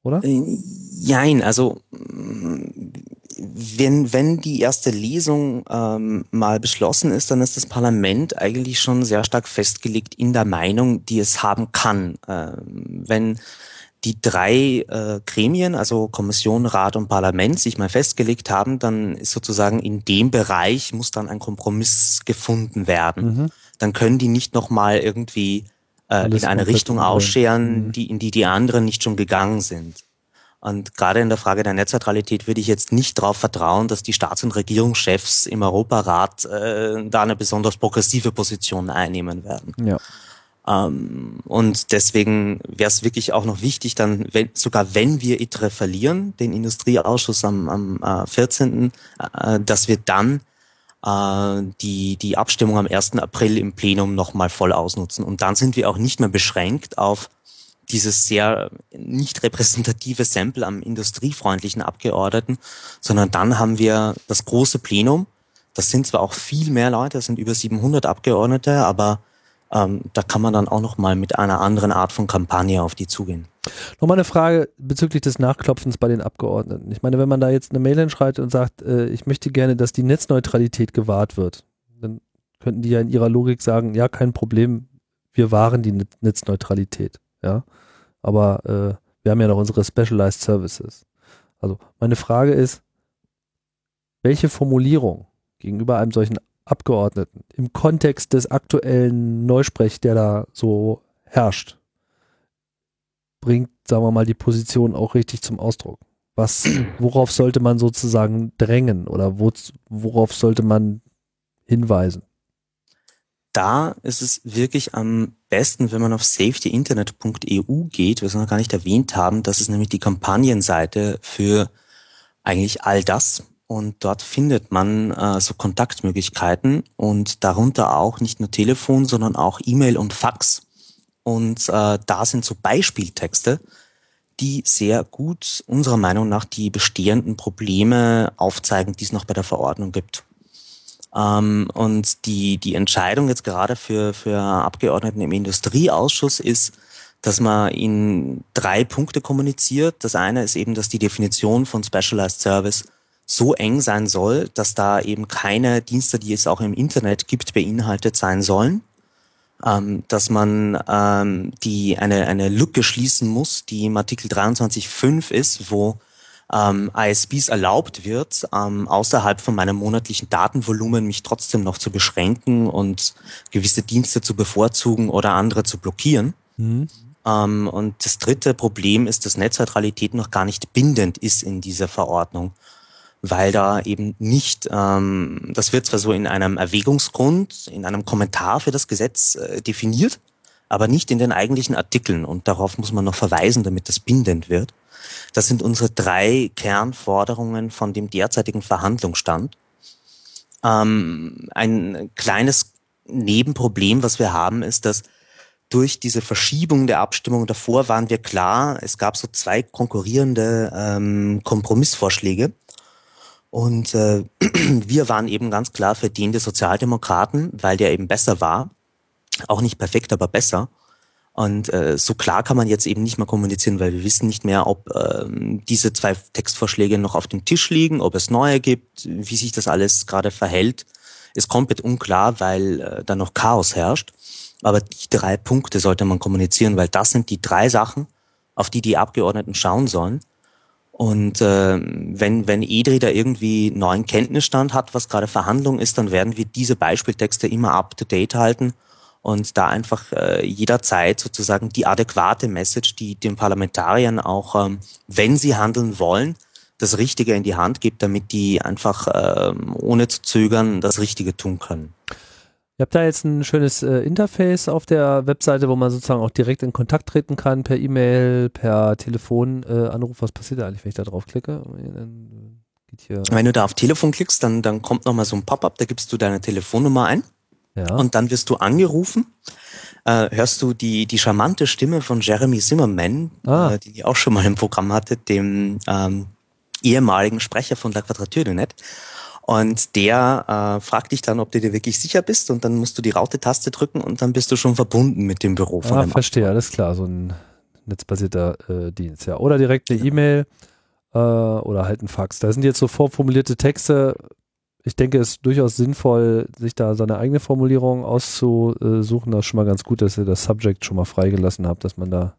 oder? Äh, jein, also wenn, wenn die erste Lesung ähm, mal beschlossen ist, dann ist das Parlament eigentlich schon sehr stark festgelegt in der Meinung, die es haben kann. Ähm, wenn die drei äh, Gremien, also Kommission, Rat und Parlament, sich mal festgelegt haben, dann ist sozusagen in dem Bereich muss dann ein Kompromiss gefunden werden. Mhm. Dann können die nicht nochmal irgendwie äh, in eine Richtung ausscheren, mhm. die, in die die anderen nicht schon gegangen sind. Und gerade in der Frage der Netzneutralität würde ich jetzt nicht darauf vertrauen, dass die Staats- und Regierungschefs im Europarat äh, da eine besonders progressive Position einnehmen werden. Ja. Ähm, und deswegen wäre es wirklich auch noch wichtig, dann, wenn, sogar wenn wir ITRE verlieren, den Industrieausschuss am, am äh, 14., äh, dass wir dann äh, die, die Abstimmung am 1. April im Plenum nochmal voll ausnutzen. Und dann sind wir auch nicht mehr beschränkt auf dieses sehr nicht repräsentative Sample am industriefreundlichen Abgeordneten, sondern dann haben wir das große Plenum. Das sind zwar auch viel mehr Leute, das sind über 700 Abgeordnete, aber ähm, da kann man dann auch noch mal mit einer anderen Art von Kampagne auf die zugehen. Nochmal eine Frage bezüglich des Nachklopfens bei den Abgeordneten. Ich meine, wenn man da jetzt eine Mail hinschreibt und sagt, äh, ich möchte gerne, dass die Netzneutralität gewahrt wird, dann könnten die ja in ihrer Logik sagen, ja, kein Problem, wir wahren die Netzneutralität. Ja, aber äh, wir haben ja noch unsere Specialized Services. Also meine Frage ist, welche Formulierung gegenüber einem solchen Abgeordneten im Kontext des aktuellen Neusprech, der da so herrscht, bringt, sagen wir mal, die Position auch richtig zum Ausdruck? Was, worauf sollte man sozusagen drängen oder wo, worauf sollte man hinweisen? Da ist es wirklich am besten, wenn man auf safetyinternet.eu geht, was wir noch gar nicht erwähnt haben. Das ist nämlich die Kampagnenseite für eigentlich all das. Und dort findet man äh, so Kontaktmöglichkeiten und darunter auch nicht nur Telefon, sondern auch E-Mail und Fax. Und äh, da sind so Beispieltexte, die sehr gut unserer Meinung nach die bestehenden Probleme aufzeigen, die es noch bei der Verordnung gibt. Ähm, und die, die Entscheidung jetzt gerade für, für Abgeordneten im Industrieausschuss ist, dass man in drei Punkte kommuniziert. Das eine ist eben, dass die Definition von Specialized Service so eng sein soll, dass da eben keine Dienste, die es auch im Internet gibt, beinhaltet sein sollen. Ähm, dass man ähm, die eine, eine Lücke schließen muss, die im Artikel 23.5 ist, wo ähm, ISPs erlaubt wird, ähm, außerhalb von meinem monatlichen Datenvolumen mich trotzdem noch zu beschränken und gewisse Dienste zu bevorzugen oder andere zu blockieren. Mhm. Ähm, und das dritte Problem ist, dass Netzneutralität noch gar nicht bindend ist in dieser Verordnung weil da eben nicht, ähm, das wird zwar so in einem Erwägungsgrund, in einem Kommentar für das Gesetz äh, definiert, aber nicht in den eigentlichen Artikeln und darauf muss man noch verweisen, damit das bindend wird. Das sind unsere drei Kernforderungen von dem derzeitigen Verhandlungsstand. Ähm, ein kleines Nebenproblem, was wir haben, ist, dass durch diese Verschiebung der Abstimmung davor waren wir klar, es gab so zwei konkurrierende ähm, Kompromissvorschläge. Und äh, wir waren eben ganz klar für den der Sozialdemokraten, weil der eben besser war. Auch nicht perfekt, aber besser. Und äh, so klar kann man jetzt eben nicht mehr kommunizieren, weil wir wissen nicht mehr, ob äh, diese zwei Textvorschläge noch auf dem Tisch liegen, ob es neue gibt, wie sich das alles gerade verhält. Ist komplett unklar, weil äh, da noch Chaos herrscht. Aber die drei Punkte sollte man kommunizieren, weil das sind die drei Sachen, auf die die Abgeordneten schauen sollen. Und äh, wenn, wenn EDRI da irgendwie neuen Kenntnisstand hat, was gerade Verhandlung ist, dann werden wir diese Beispieltexte immer up-to-date halten und da einfach äh, jederzeit sozusagen die adäquate Message, die den Parlamentariern auch, ähm, wenn sie handeln wollen, das Richtige in die Hand gibt, damit die einfach ähm, ohne zu zögern das Richtige tun können. Ihr habt da jetzt ein schönes äh, Interface auf der Webseite, wo man sozusagen auch direkt in Kontakt treten kann, per E-Mail, per Telefonanruf. Äh, Was passiert da eigentlich, wenn ich da draufklicke? Wenn du da auf Telefon klickst, dann, dann kommt nochmal so ein Pop-up, da gibst du deine Telefonnummer ein. Ja. Und dann wirst du angerufen, äh, hörst du die, die charmante Stimme von Jeremy Zimmerman, ah. äh, die ich auch schon mal im Programm hatte, dem ähm, ehemaligen Sprecher von La Quadrature du Net. Und der äh, fragt dich dann, ob du dir wirklich sicher bist und dann musst du die Raute-Taste drücken und dann bist du schon verbunden mit dem Büro von ah, dem verstehe, alles klar, so ein netzbasierter äh, Dienst, ja. Oder direkt eine. E-Mail äh, oder halt ein Fax. Da sind jetzt so vorformulierte Texte. Ich denke, es ist durchaus sinnvoll, sich da seine eigene Formulierung auszusuchen. Das ist schon mal ganz gut, dass ihr das Subject schon mal freigelassen habt, dass man da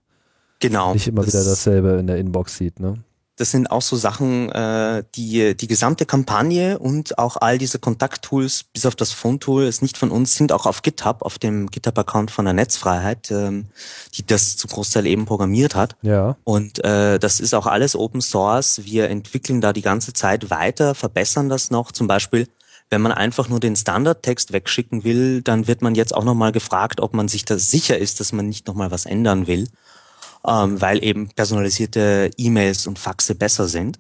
genau, nicht immer wieder dasselbe in der Inbox sieht. Ne? Das sind auch so Sachen, äh, die die gesamte Kampagne und auch all diese Kontakttools, bis auf das Phone-Tool, ist nicht von uns, sind auch auf GitHub, auf dem GitHub-Account von der Netzfreiheit, ähm, die das zum Großteil eben programmiert hat. Ja. Und äh, das ist auch alles Open Source. Wir entwickeln da die ganze Zeit weiter, verbessern das noch. Zum Beispiel wenn man einfach nur den Standardtext wegschicken will, dann wird man jetzt auch nochmal gefragt, ob man sich da sicher ist, dass man nicht nochmal was ändern will ähm, weil eben personalisierte E-Mails und Faxe besser sind.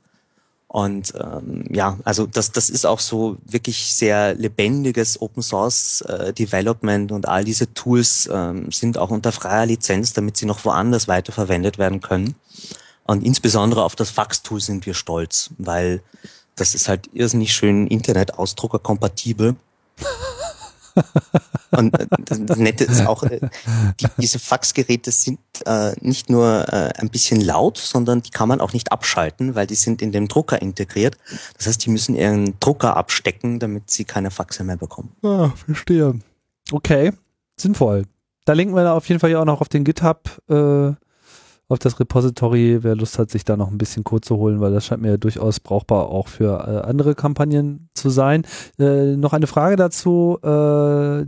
Und ähm, ja, also das, das ist auch so wirklich sehr lebendiges Open Source äh, Development und all diese Tools ähm, sind auch unter freier Lizenz, damit sie noch woanders weiterverwendet werden können. Und insbesondere auf das Fax-Tool sind wir stolz, weil das ist halt irrsinnig schön Internet-Ausdrucker kompatibel. Und äh, das Nette ist auch, äh, die, diese Faxgeräte sind äh, nicht nur äh, ein bisschen laut, sondern die kann man auch nicht abschalten, weil die sind in dem Drucker integriert. Das heißt, die müssen ihren Drucker abstecken, damit sie keine Faxe mehr bekommen. Ah, verstehe. Okay, sinnvoll. Da linken wir da auf jeden Fall ja auch noch auf den GitHub äh, auf das Repository, wer Lust hat, sich da noch ein bisschen Code zu holen, weil das scheint mir durchaus brauchbar auch für äh, andere Kampagnen zu sein. Äh, noch eine Frage dazu. Äh,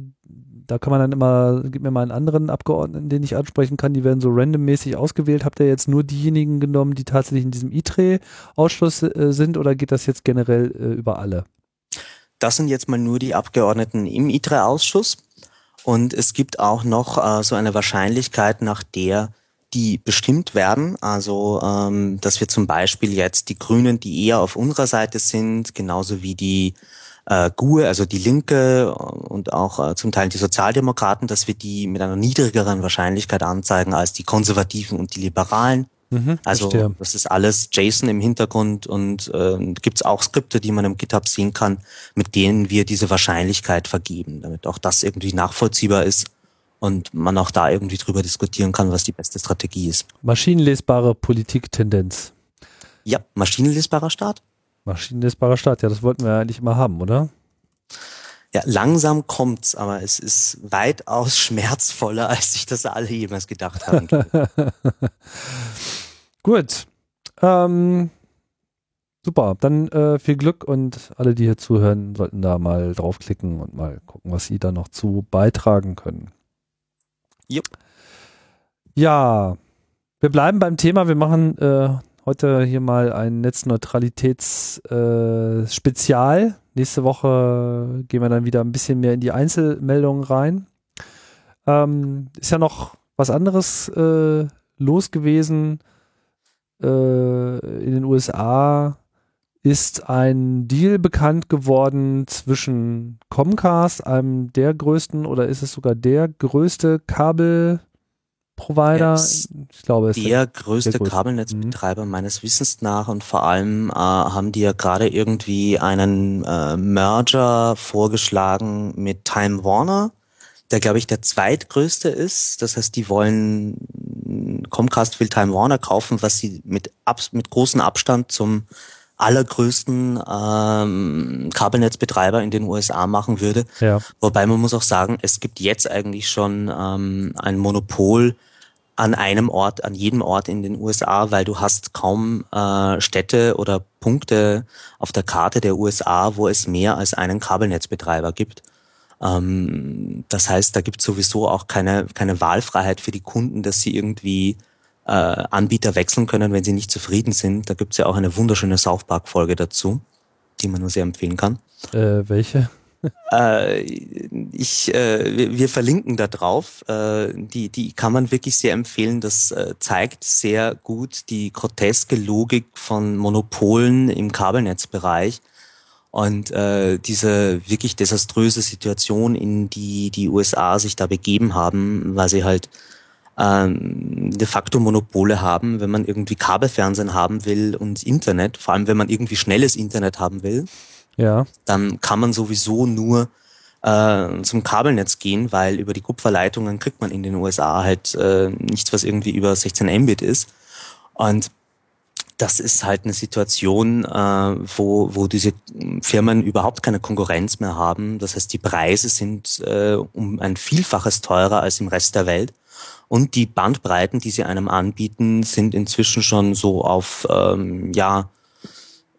da kann man dann immer, gib mir mal einen anderen Abgeordneten, den ich ansprechen kann, die werden so randommäßig ausgewählt. Habt ihr jetzt nur diejenigen genommen, die tatsächlich in diesem ITRE-Ausschuss äh, sind oder geht das jetzt generell äh, über alle? Das sind jetzt mal nur die Abgeordneten im ITRE-Ausschuss. Und es gibt auch noch äh, so eine Wahrscheinlichkeit, nach der die bestimmt werden. Also, ähm, dass wir zum Beispiel jetzt die Grünen, die eher auf unserer Seite sind, genauso wie die äh, GUE, also die Linke und auch äh, zum Teil die Sozialdemokraten, dass wir die mit einer niedrigeren Wahrscheinlichkeit anzeigen als die Konservativen und die Liberalen. Mhm, also verstehe. das ist alles JSON im Hintergrund und äh, gibt es auch Skripte, die man im GitHub sehen kann, mit denen wir diese Wahrscheinlichkeit vergeben, damit auch das irgendwie nachvollziehbar ist und man auch da irgendwie drüber diskutieren kann, was die beste Strategie ist. Maschinenlesbare Politiktendenz. Ja, maschinenlesbarer Staat. Maschinenlesbarer Staat, ja, das wollten wir eigentlich immer haben, oder? Ja, langsam kommt's, aber es ist weitaus schmerzvoller, als sich das alle jemals gedacht haben. Gut. Ähm, super, dann äh, viel Glück und alle, die hier zuhören, sollten da mal draufklicken und mal gucken, was sie da noch zu beitragen können. Jupp. Ja, wir bleiben beim Thema. Wir machen äh, heute hier mal ein Netzneutralitätsspezial. Äh, Nächste Woche gehen wir dann wieder ein bisschen mehr in die Einzelmeldungen rein. Ähm, ist ja noch was anderes äh, los gewesen. Äh, in den USA ist ein Deal bekannt geworden zwischen Comcast, einem der größten, oder ist es sogar der größte Kabelprovider? ich glaube, es ist der größte Kabelnetzbetreiber mhm. meines Wissens nach und vor allem äh, haben die ja gerade irgendwie einen äh, Merger vorgeschlagen mit Time Warner, der glaube ich der zweitgrößte ist. Das heißt, die wollen Comcast will Time Warner kaufen, was sie mit, mit großem Abstand zum allergrößten ähm, Kabelnetzbetreiber in den USA machen würde. Ja. Wobei man muss auch sagen, es gibt jetzt eigentlich schon ähm, ein Monopol an einem Ort, an jedem Ort in den USA, weil du hast kaum äh, Städte oder Punkte auf der Karte der USA, wo es mehr als einen Kabelnetzbetreiber gibt. Ähm, das heißt, da gibt es sowieso auch keine, keine Wahlfreiheit für die Kunden, dass sie irgendwie äh, Anbieter wechseln können, wenn sie nicht zufrieden sind. Da gibt's ja auch eine wunderschöne South Park-Folge dazu, die man nur sehr empfehlen kann. Äh, welche? äh, ich, äh, wir, wir, verlinken da drauf. Äh, die, die kann man wirklich sehr empfehlen. Das äh, zeigt sehr gut die groteske Logik von Monopolen im Kabelnetzbereich und äh, diese wirklich desaströse Situation, in die die USA sich da begeben haben, weil sie halt ähm, de facto Monopole haben, wenn man irgendwie Kabelfernsehen haben will und Internet, vor allem wenn man irgendwie schnelles Internet haben will, ja. dann kann man sowieso nur äh, zum Kabelnetz gehen, weil über die Kupferleitungen kriegt man in den USA halt äh, nichts, was irgendwie über 16 Mbit ist. Und das ist halt eine Situation, äh, wo, wo diese Firmen überhaupt keine Konkurrenz mehr haben. Das heißt, die Preise sind äh, um ein Vielfaches teurer als im Rest der Welt. Und die Bandbreiten, die sie einem anbieten, sind inzwischen schon so auf, ähm, ja,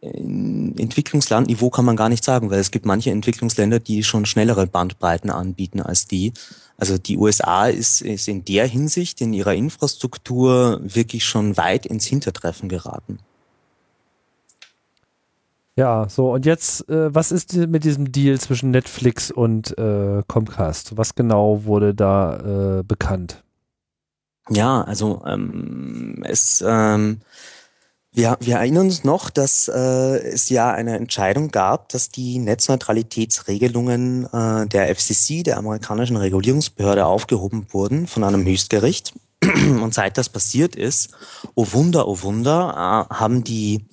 Entwicklungslandniveau kann man gar nicht sagen, weil es gibt manche Entwicklungsländer, die schon schnellere Bandbreiten anbieten als die. Also die USA ist, ist in der Hinsicht in ihrer Infrastruktur wirklich schon weit ins Hintertreffen geraten. Ja, so und jetzt, äh, was ist mit diesem Deal zwischen Netflix und äh, Comcast? Was genau wurde da äh, bekannt? Ja, also ähm, es ähm, wir, wir erinnern uns noch, dass äh, es ja eine Entscheidung gab, dass die Netzneutralitätsregelungen äh, der FCC, der amerikanischen Regulierungsbehörde, aufgehoben wurden von einem Höchstgericht. Und seit das passiert ist, oh Wunder, oh Wunder, äh, haben die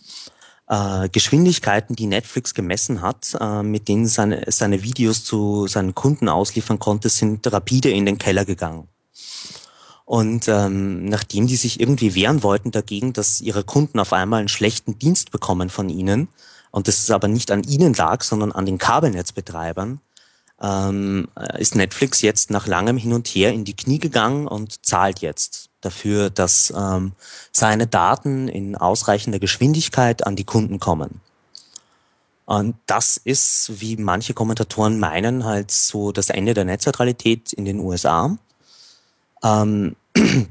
äh, Geschwindigkeiten, die Netflix gemessen hat, äh, mit denen seine, seine Videos zu seinen Kunden ausliefern konnte, sind rapide in den Keller gegangen. Und ähm, nachdem die sich irgendwie wehren wollten dagegen, dass ihre Kunden auf einmal einen schlechten Dienst bekommen von ihnen, und das ist aber nicht an ihnen lag, sondern an den Kabelnetzbetreibern, ähm, ist Netflix jetzt nach langem Hin und Her in die Knie gegangen und zahlt jetzt dafür, dass ähm, seine Daten in ausreichender Geschwindigkeit an die Kunden kommen. Und das ist, wie manche Kommentatoren meinen, halt so das Ende der Netzneutralität in den USA. Ähm,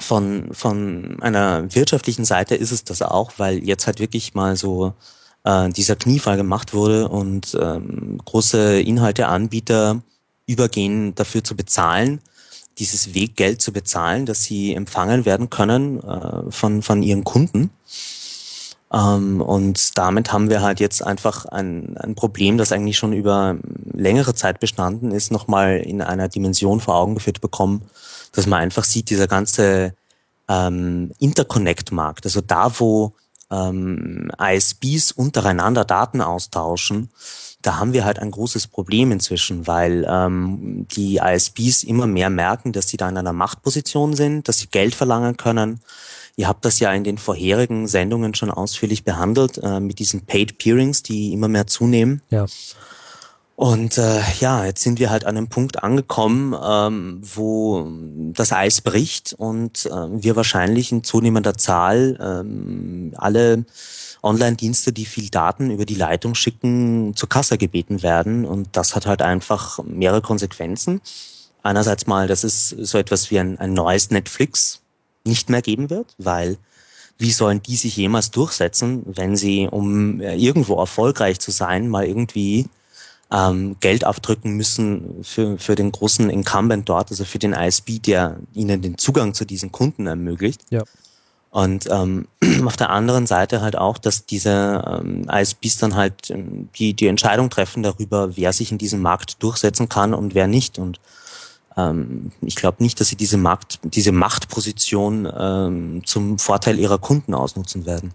von, von einer wirtschaftlichen Seite ist es das auch, weil jetzt halt wirklich mal so äh, dieser Kniefall gemacht wurde und ähm, große Inhalteanbieter übergehen dafür zu bezahlen, dieses Weggeld zu bezahlen, dass sie empfangen werden können äh, von, von ihren Kunden. Ähm, und damit haben wir halt jetzt einfach ein, ein Problem, das eigentlich schon über längere Zeit bestanden ist, nochmal in einer Dimension vor Augen geführt bekommen, dass man einfach sieht, dieser ganze ähm, Interconnect-Markt, also da, wo ähm, ISPs untereinander Daten austauschen, da haben wir halt ein großes Problem inzwischen, weil ähm, die ISPs immer mehr merken, dass sie da in einer Machtposition sind, dass sie Geld verlangen können. Ihr habt das ja in den vorherigen Sendungen schon ausführlich behandelt, äh, mit diesen Paid Peerings, die immer mehr zunehmen. Ja. Und äh, ja, jetzt sind wir halt an einem Punkt angekommen, ähm, wo das Eis bricht und äh, wir wahrscheinlich in zunehmender Zahl ähm, alle Online-Dienste, die viel Daten über die Leitung schicken, zur Kasse gebeten werden. Und das hat halt einfach mehrere Konsequenzen. Einerseits mal, dass es so etwas wie ein, ein neues Netflix nicht mehr geben wird, weil wie sollen die sich jemals durchsetzen, wenn sie, um äh, irgendwo erfolgreich zu sein, mal irgendwie ähm, Geld abdrücken müssen für, für den großen Incumbent dort, also für den ISP, der ihnen den Zugang zu diesen Kunden ermöglicht. Ja. Und ähm, auf der anderen Seite halt auch, dass diese ähm, ISPs dann halt ähm, die, die Entscheidung treffen darüber, wer sich in diesem Markt durchsetzen kann und wer nicht. Und ähm, ich glaube nicht, dass sie diese Markt, diese Machtposition ähm, zum Vorteil ihrer Kunden ausnutzen werden.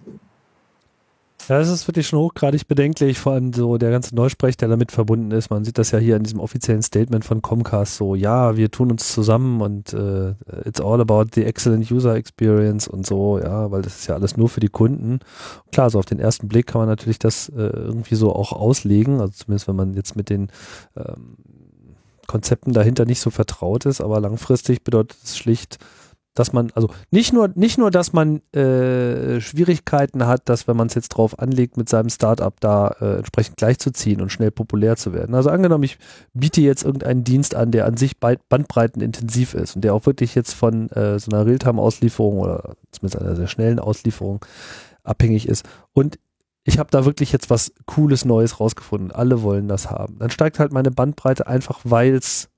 Ja, das ist wirklich schon hochgradig bedenklich, vor allem so der ganze Neusprech, der damit verbunden ist. Man sieht das ja hier in diesem offiziellen Statement von Comcast so, ja, wir tun uns zusammen und äh, it's all about the excellent user experience und so, ja, weil das ist ja alles nur für die Kunden. Klar, so auf den ersten Blick kann man natürlich das äh, irgendwie so auch auslegen, also zumindest wenn man jetzt mit den ähm, Konzepten dahinter nicht so vertraut ist, aber langfristig bedeutet es schlicht, dass man, also nicht nur, nicht nur, dass man äh, Schwierigkeiten hat, dass wenn man es jetzt drauf anlegt, mit seinem Startup da äh, entsprechend gleichzuziehen und schnell populär zu werden. Also angenommen, ich biete jetzt irgendeinen Dienst an, der an sich bandbreitenintensiv ist und der auch wirklich jetzt von äh, so einer Realtime-Auslieferung oder zumindest einer sehr schnellen Auslieferung abhängig ist. Und ich habe da wirklich jetzt was Cooles Neues rausgefunden. Alle wollen das haben. Dann steigt halt meine Bandbreite einfach, weil es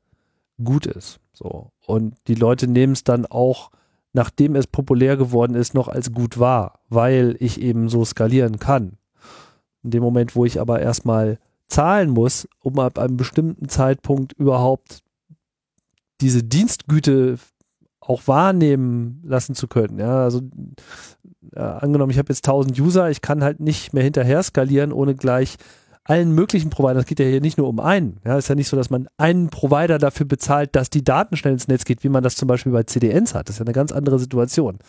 gut ist. So. Und die Leute nehmen es dann auch, nachdem es populär geworden ist, noch als gut wahr, weil ich eben so skalieren kann. In dem Moment, wo ich aber erstmal zahlen muss, um ab einem bestimmten Zeitpunkt überhaupt diese Dienstgüte auch wahrnehmen lassen zu können. Ja, also äh, angenommen, ich habe jetzt 1000 User, ich kann halt nicht mehr hinterher skalieren, ohne gleich allen möglichen Providern, das geht ja hier nicht nur um einen, ja, ist ja nicht so, dass man einen Provider dafür bezahlt, dass die Daten schnell ins Netz geht, wie man das zum Beispiel bei CDNs hat. Das ist ja eine ganz andere Situation.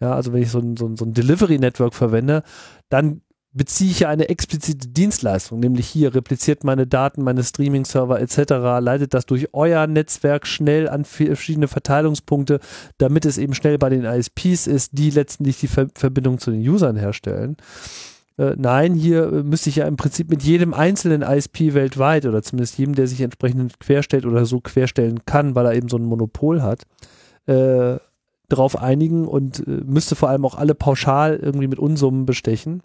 Ja, also wenn ich so ein, so ein, so ein Delivery-Network verwende, dann beziehe ich ja eine explizite Dienstleistung, nämlich hier repliziert meine Daten, meine Streaming-Server etc., leitet das durch euer Netzwerk schnell an verschiedene Verteilungspunkte, damit es eben schnell bei den ISPs ist, die letztendlich die Ver Verbindung zu den Usern herstellen. Äh, nein, hier äh, müsste ich ja im Prinzip mit jedem einzelnen ISP weltweit oder zumindest jedem, der sich entsprechend querstellt oder so querstellen kann, weil er eben so ein Monopol hat, äh, darauf einigen und äh, müsste vor allem auch alle pauschal irgendwie mit Unsummen bestechen.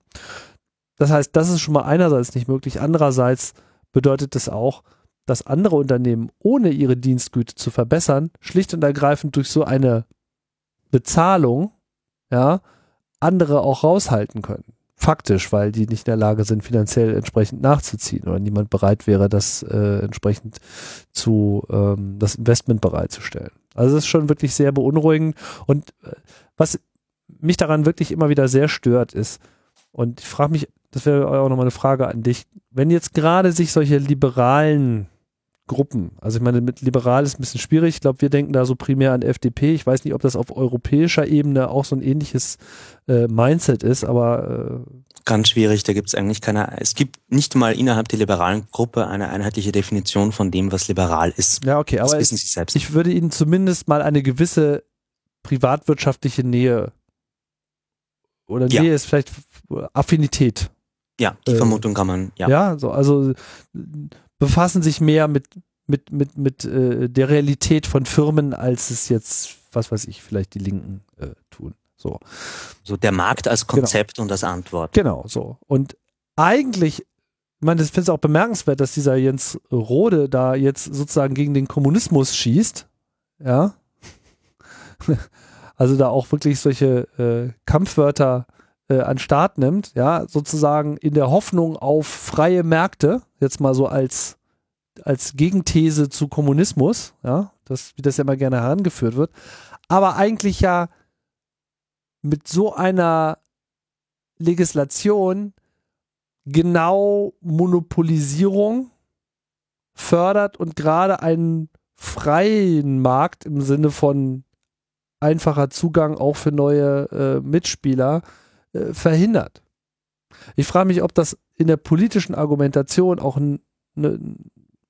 Das heißt, das ist schon mal einerseits nicht möglich. Andererseits bedeutet das auch, dass andere Unternehmen, ohne ihre Dienstgüte zu verbessern, schlicht und ergreifend durch so eine Bezahlung, ja, andere auch raushalten können. Faktisch, weil die nicht in der Lage sind, finanziell entsprechend nachzuziehen oder niemand bereit wäre, das äh, entsprechend zu, ähm, das Investment bereitzustellen. Also das ist schon wirklich sehr beunruhigend. Und äh, was mich daran wirklich immer wieder sehr stört, ist, und ich frage mich das wäre auch nochmal eine Frage an dich. Wenn jetzt gerade sich solche liberalen Gruppen, also ich meine, mit liberal ist ein bisschen schwierig. Ich glaube, wir denken da so primär an FDP. Ich weiß nicht, ob das auf europäischer Ebene auch so ein ähnliches äh, Mindset ist, aber äh ganz schwierig. Da gibt es eigentlich keine. Es gibt nicht mal innerhalb der liberalen Gruppe eine einheitliche Definition von dem, was liberal ist. Ja, okay, das aber wissen Sie selbst. ich würde Ihnen zumindest mal eine gewisse privatwirtschaftliche Nähe oder Nähe ja. ist vielleicht Affinität ja, die äh, Vermutung kann man, ja. Ja, so, also befassen sich mehr mit, mit, mit, mit äh, der Realität von Firmen, als es jetzt, was weiß ich, vielleicht die Linken äh, tun. So. so der Markt als genau. Konzept genau. und als Antwort. Genau, so. Und eigentlich, ich meine, ich finde es auch bemerkenswert, dass dieser Jens Rode da jetzt sozusagen gegen den Kommunismus schießt. Ja. also da auch wirklich solche äh, Kampfwörter äh, an Start nimmt, ja, sozusagen in der Hoffnung auf freie Märkte, jetzt mal so als, als Gegenthese zu Kommunismus, ja, das, wie das ja immer gerne herangeführt wird, aber eigentlich ja mit so einer Legislation genau Monopolisierung fördert und gerade einen freien Markt im Sinne von einfacher Zugang auch für neue äh, Mitspieler äh, verhindert. Ich frage mich, ob das in der politischen Argumentation auch ne,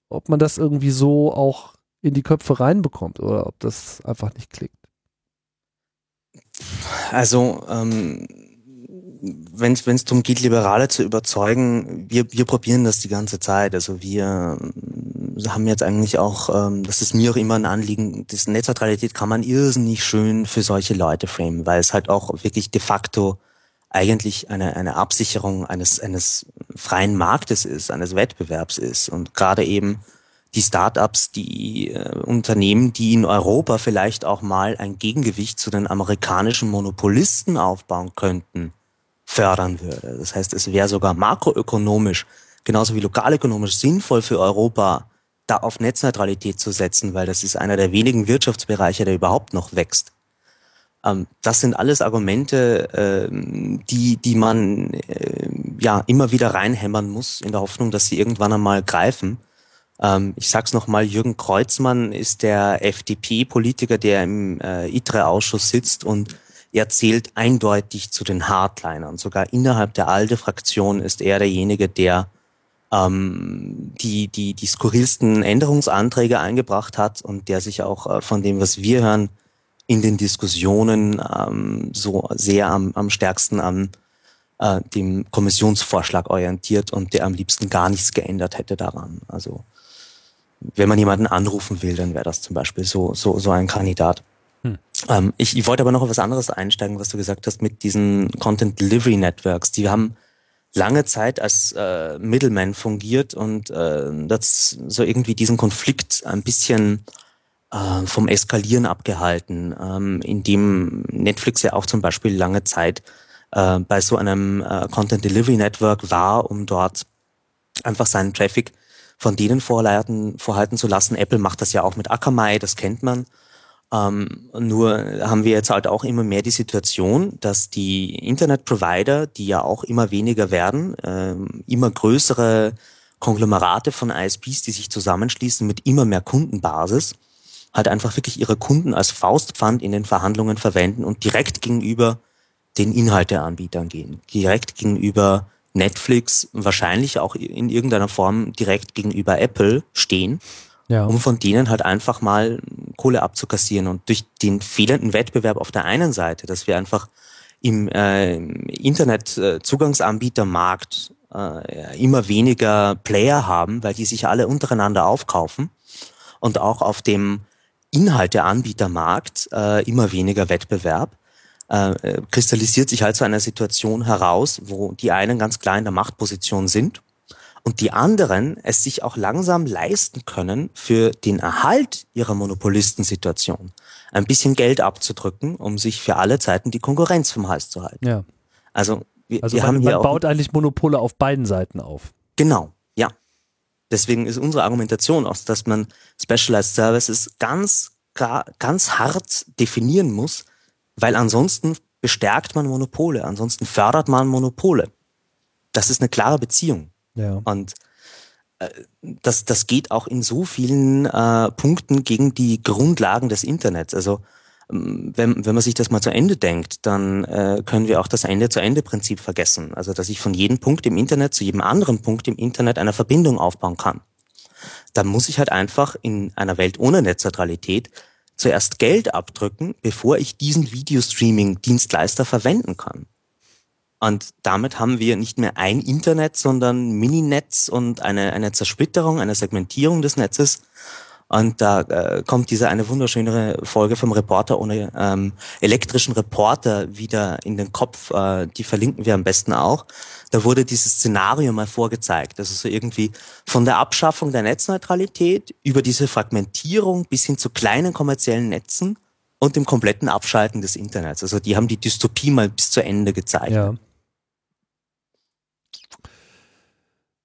ob man das irgendwie so auch in die Köpfe reinbekommt oder ob das einfach nicht klickt. Also ähm, wenn es darum geht, Liberale zu überzeugen, wir, wir probieren das die ganze Zeit. Also wir haben jetzt eigentlich auch, ähm, das ist mir auch immer ein Anliegen, das Netzneutralität kann man irrsinnig schön für solche Leute framen, weil es halt auch wirklich de facto eigentlich eine, eine Absicherung eines, eines freien Marktes ist, eines Wettbewerbs ist. Und gerade eben die Startups, die äh, Unternehmen, die in Europa vielleicht auch mal ein Gegengewicht zu den amerikanischen Monopolisten aufbauen könnten, fördern würde. Das heißt, es wäre sogar makroökonomisch, genauso wie lokalökonomisch sinnvoll für Europa, da auf Netzneutralität zu setzen, weil das ist einer der wenigen Wirtschaftsbereiche, der überhaupt noch wächst. Ähm, das sind alles Argumente, ähm, die, die man äh, ja immer wieder reinhämmern muss, in der Hoffnung, dass sie irgendwann einmal greifen. Ähm, ich sag's nochmal, Jürgen Kreuzmann ist der FDP-Politiker, der im äh, ITRE-Ausschuss sitzt und er zählt eindeutig zu den Hardlinern. Sogar innerhalb der ALDE-Fraktion ist er derjenige, der ähm, die, die, die skurrilsten Änderungsanträge eingebracht hat und der sich auch äh, von dem, was wir hören, in den Diskussionen ähm, so sehr am, am stärksten an äh, dem Kommissionsvorschlag orientiert und der am liebsten gar nichts geändert hätte daran. Also wenn man jemanden anrufen will, dann wäre das zum Beispiel so, so, so ein Kandidat. Hm. Ähm, ich, ich wollte aber noch auf was anderes einsteigen, was du gesagt hast mit diesen Content Delivery Networks. Die haben lange Zeit als äh, Middleman fungiert und äh, das so irgendwie diesen Konflikt ein bisschen äh, vom Eskalieren abgehalten, ähm, indem Netflix ja auch zum Beispiel lange Zeit äh, bei so einem äh, Content Delivery Network war, um dort einfach seinen Traffic von denen vorhalten, vorhalten zu lassen. Apple macht das ja auch mit Akamai, das kennt man. Ähm, nur haben wir jetzt halt auch immer mehr die Situation, dass die Internetprovider, die ja auch immer weniger werden, ähm, immer größere Konglomerate von ISPs, die sich zusammenschließen mit immer mehr Kundenbasis, halt einfach wirklich ihre Kunden als Faustpfand in den Verhandlungen verwenden und direkt gegenüber den Inhalteanbietern gehen, direkt gegenüber Netflix, wahrscheinlich auch in irgendeiner Form direkt gegenüber Apple stehen ja. um von denen halt einfach mal Kohle abzukassieren. Und durch den fehlenden Wettbewerb auf der einen Seite, dass wir einfach im äh, Internet-Zugangsanbietermarkt äh, immer weniger Player haben, weil die sich alle untereinander aufkaufen und auch auf dem Inhalteanbietermarkt äh, immer weniger Wettbewerb, äh, kristallisiert sich halt so eine Situation heraus, wo die einen ganz klar in der Machtposition sind und die anderen es sich auch langsam leisten können, für den Erhalt ihrer Monopolistensituation ein bisschen Geld abzudrücken, um sich für alle Zeiten die Konkurrenz vom Hals zu halten. Ja. Also wir, also wir man, haben hier man baut eigentlich Monopole auf beiden Seiten auf. Genau. Deswegen ist unsere Argumentation auch, dass man Specialized Services ganz, ganz hart definieren muss, weil ansonsten bestärkt man Monopole, ansonsten fördert man Monopole. Das ist eine klare Beziehung. Ja. Und äh, das, das geht auch in so vielen äh, Punkten gegen die Grundlagen des Internets. Also wenn, wenn man sich das mal zu Ende denkt, dann äh, können wir auch das Ende-zu-Ende-Prinzip vergessen. Also dass ich von jedem Punkt im Internet zu jedem anderen Punkt im Internet eine Verbindung aufbauen kann. Da muss ich halt einfach in einer Welt ohne Netzneutralität zuerst Geld abdrücken, bevor ich diesen Videostreaming-Dienstleister verwenden kann. Und damit haben wir nicht mehr ein Internet, sondern Mininetz und eine, eine Zersplitterung, eine Segmentierung des Netzes. Und da äh, kommt diese eine wunderschöne Folge vom Reporter ohne ähm, elektrischen Reporter wieder in den Kopf. Äh, die verlinken wir am besten auch. Da wurde dieses Szenario mal vorgezeigt. Also so irgendwie von der Abschaffung der Netzneutralität über diese Fragmentierung bis hin zu kleinen kommerziellen Netzen und dem kompletten Abschalten des Internets. Also die haben die Dystopie mal bis zu Ende gezeigt. Ja.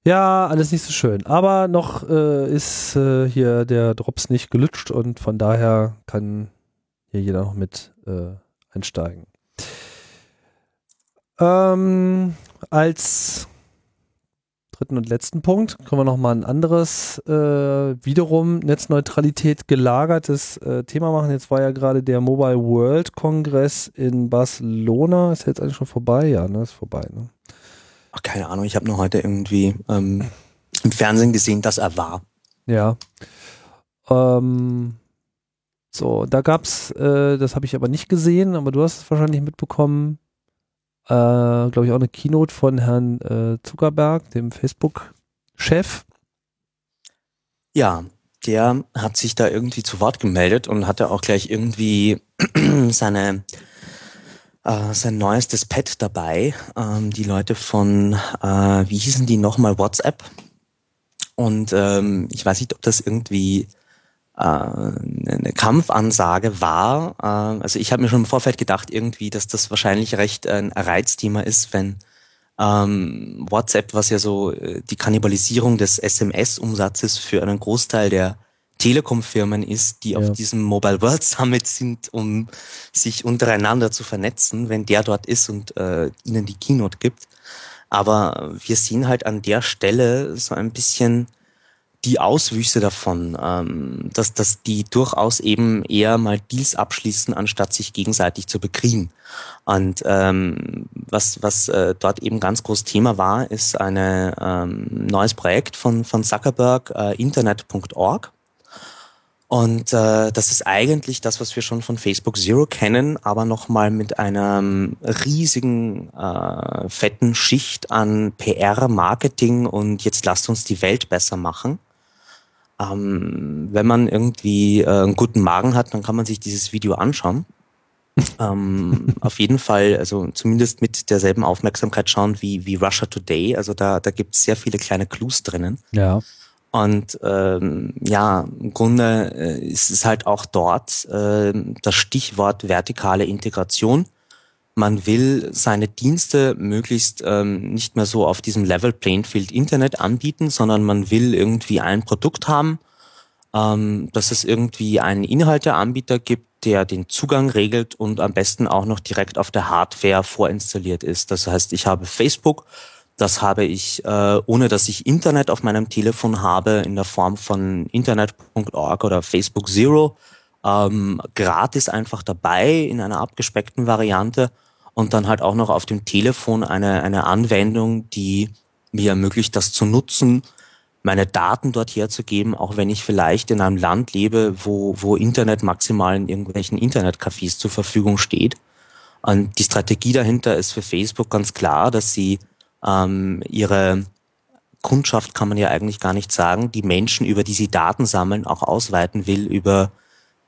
Ja, alles nicht so schön. Aber noch äh, ist äh, hier der Drops nicht gelutscht und von daher kann hier jeder noch mit äh, einsteigen. Ähm, als dritten und letzten Punkt können wir noch mal ein anderes, äh, wiederum Netzneutralität gelagertes äh, Thema machen. Jetzt war ja gerade der Mobile World Kongress in Barcelona. Ist jetzt eigentlich schon vorbei? Ja, ne? Ist vorbei, ne? Ach, keine Ahnung, ich habe nur heute irgendwie ähm, im Fernsehen gesehen, dass er war. Ja. Ähm, so, da gab's, äh, das habe ich aber nicht gesehen, aber du hast es wahrscheinlich mitbekommen, äh, glaube ich, auch eine Keynote von Herrn äh, Zuckerberg, dem Facebook-Chef. Ja, der hat sich da irgendwie zu Wort gemeldet und hatte auch gleich irgendwie seine äh, sein neuestes Pad dabei. Ähm, die Leute von, äh, wie hießen die nochmal, WhatsApp. Und ähm, ich weiß nicht, ob das irgendwie äh, eine Kampfansage war. Äh, also ich habe mir schon im Vorfeld gedacht irgendwie, dass das wahrscheinlich recht ein Reizthema ist, wenn ähm, WhatsApp, was ja so äh, die Kannibalisierung des SMS-Umsatzes für einen Großteil der Telekom-Firmen ist, die ja. auf diesem Mobile World Summit sind, um sich untereinander zu vernetzen, wenn der dort ist und äh, ihnen die Keynote gibt. Aber wir sehen halt an der Stelle so ein bisschen die Auswüchse davon, ähm, dass, dass die durchaus eben eher mal Deals abschließen, anstatt sich gegenseitig zu bekriegen. Und ähm, was, was äh, dort eben ganz groß Thema war, ist ein ähm, neues Projekt von, von Zuckerberg, äh, Internet.org. Und äh, das ist eigentlich das, was wir schon von Facebook Zero kennen, aber nochmal mit einer riesigen, äh, fetten Schicht an PR, Marketing und jetzt lasst uns die Welt besser machen. Ähm, wenn man irgendwie äh, einen guten Magen hat, dann kann man sich dieses Video anschauen. ähm, auf jeden Fall, also zumindest mit derselben Aufmerksamkeit schauen wie, wie Russia Today. Also da, da gibt es sehr viele kleine Clues drinnen. Ja. Und ähm, ja, im Grunde äh, ist es halt auch dort äh, das Stichwort vertikale Integration. Man will seine Dienste möglichst ähm, nicht mehr so auf diesem Level Playing Field Internet anbieten, sondern man will irgendwie ein Produkt haben, ähm, dass es irgendwie einen Inhalteanbieter gibt, der den Zugang regelt und am besten auch noch direkt auf der Hardware vorinstalliert ist. Das heißt, ich habe Facebook, das habe ich, äh, ohne dass ich Internet auf meinem Telefon habe, in der Form von internet.org oder Facebook Zero, ähm, gratis einfach dabei in einer abgespeckten Variante und dann halt auch noch auf dem Telefon eine, eine Anwendung, die mir ermöglicht, das zu nutzen, meine Daten dort herzugeben, auch wenn ich vielleicht in einem Land lebe, wo, wo Internet maximal in irgendwelchen Internetcafés zur Verfügung steht. Und die Strategie dahinter ist für Facebook ganz klar, dass sie ähm, ihre Kundschaft kann man ja eigentlich gar nicht sagen, die Menschen, über die sie Daten sammeln, auch ausweiten will über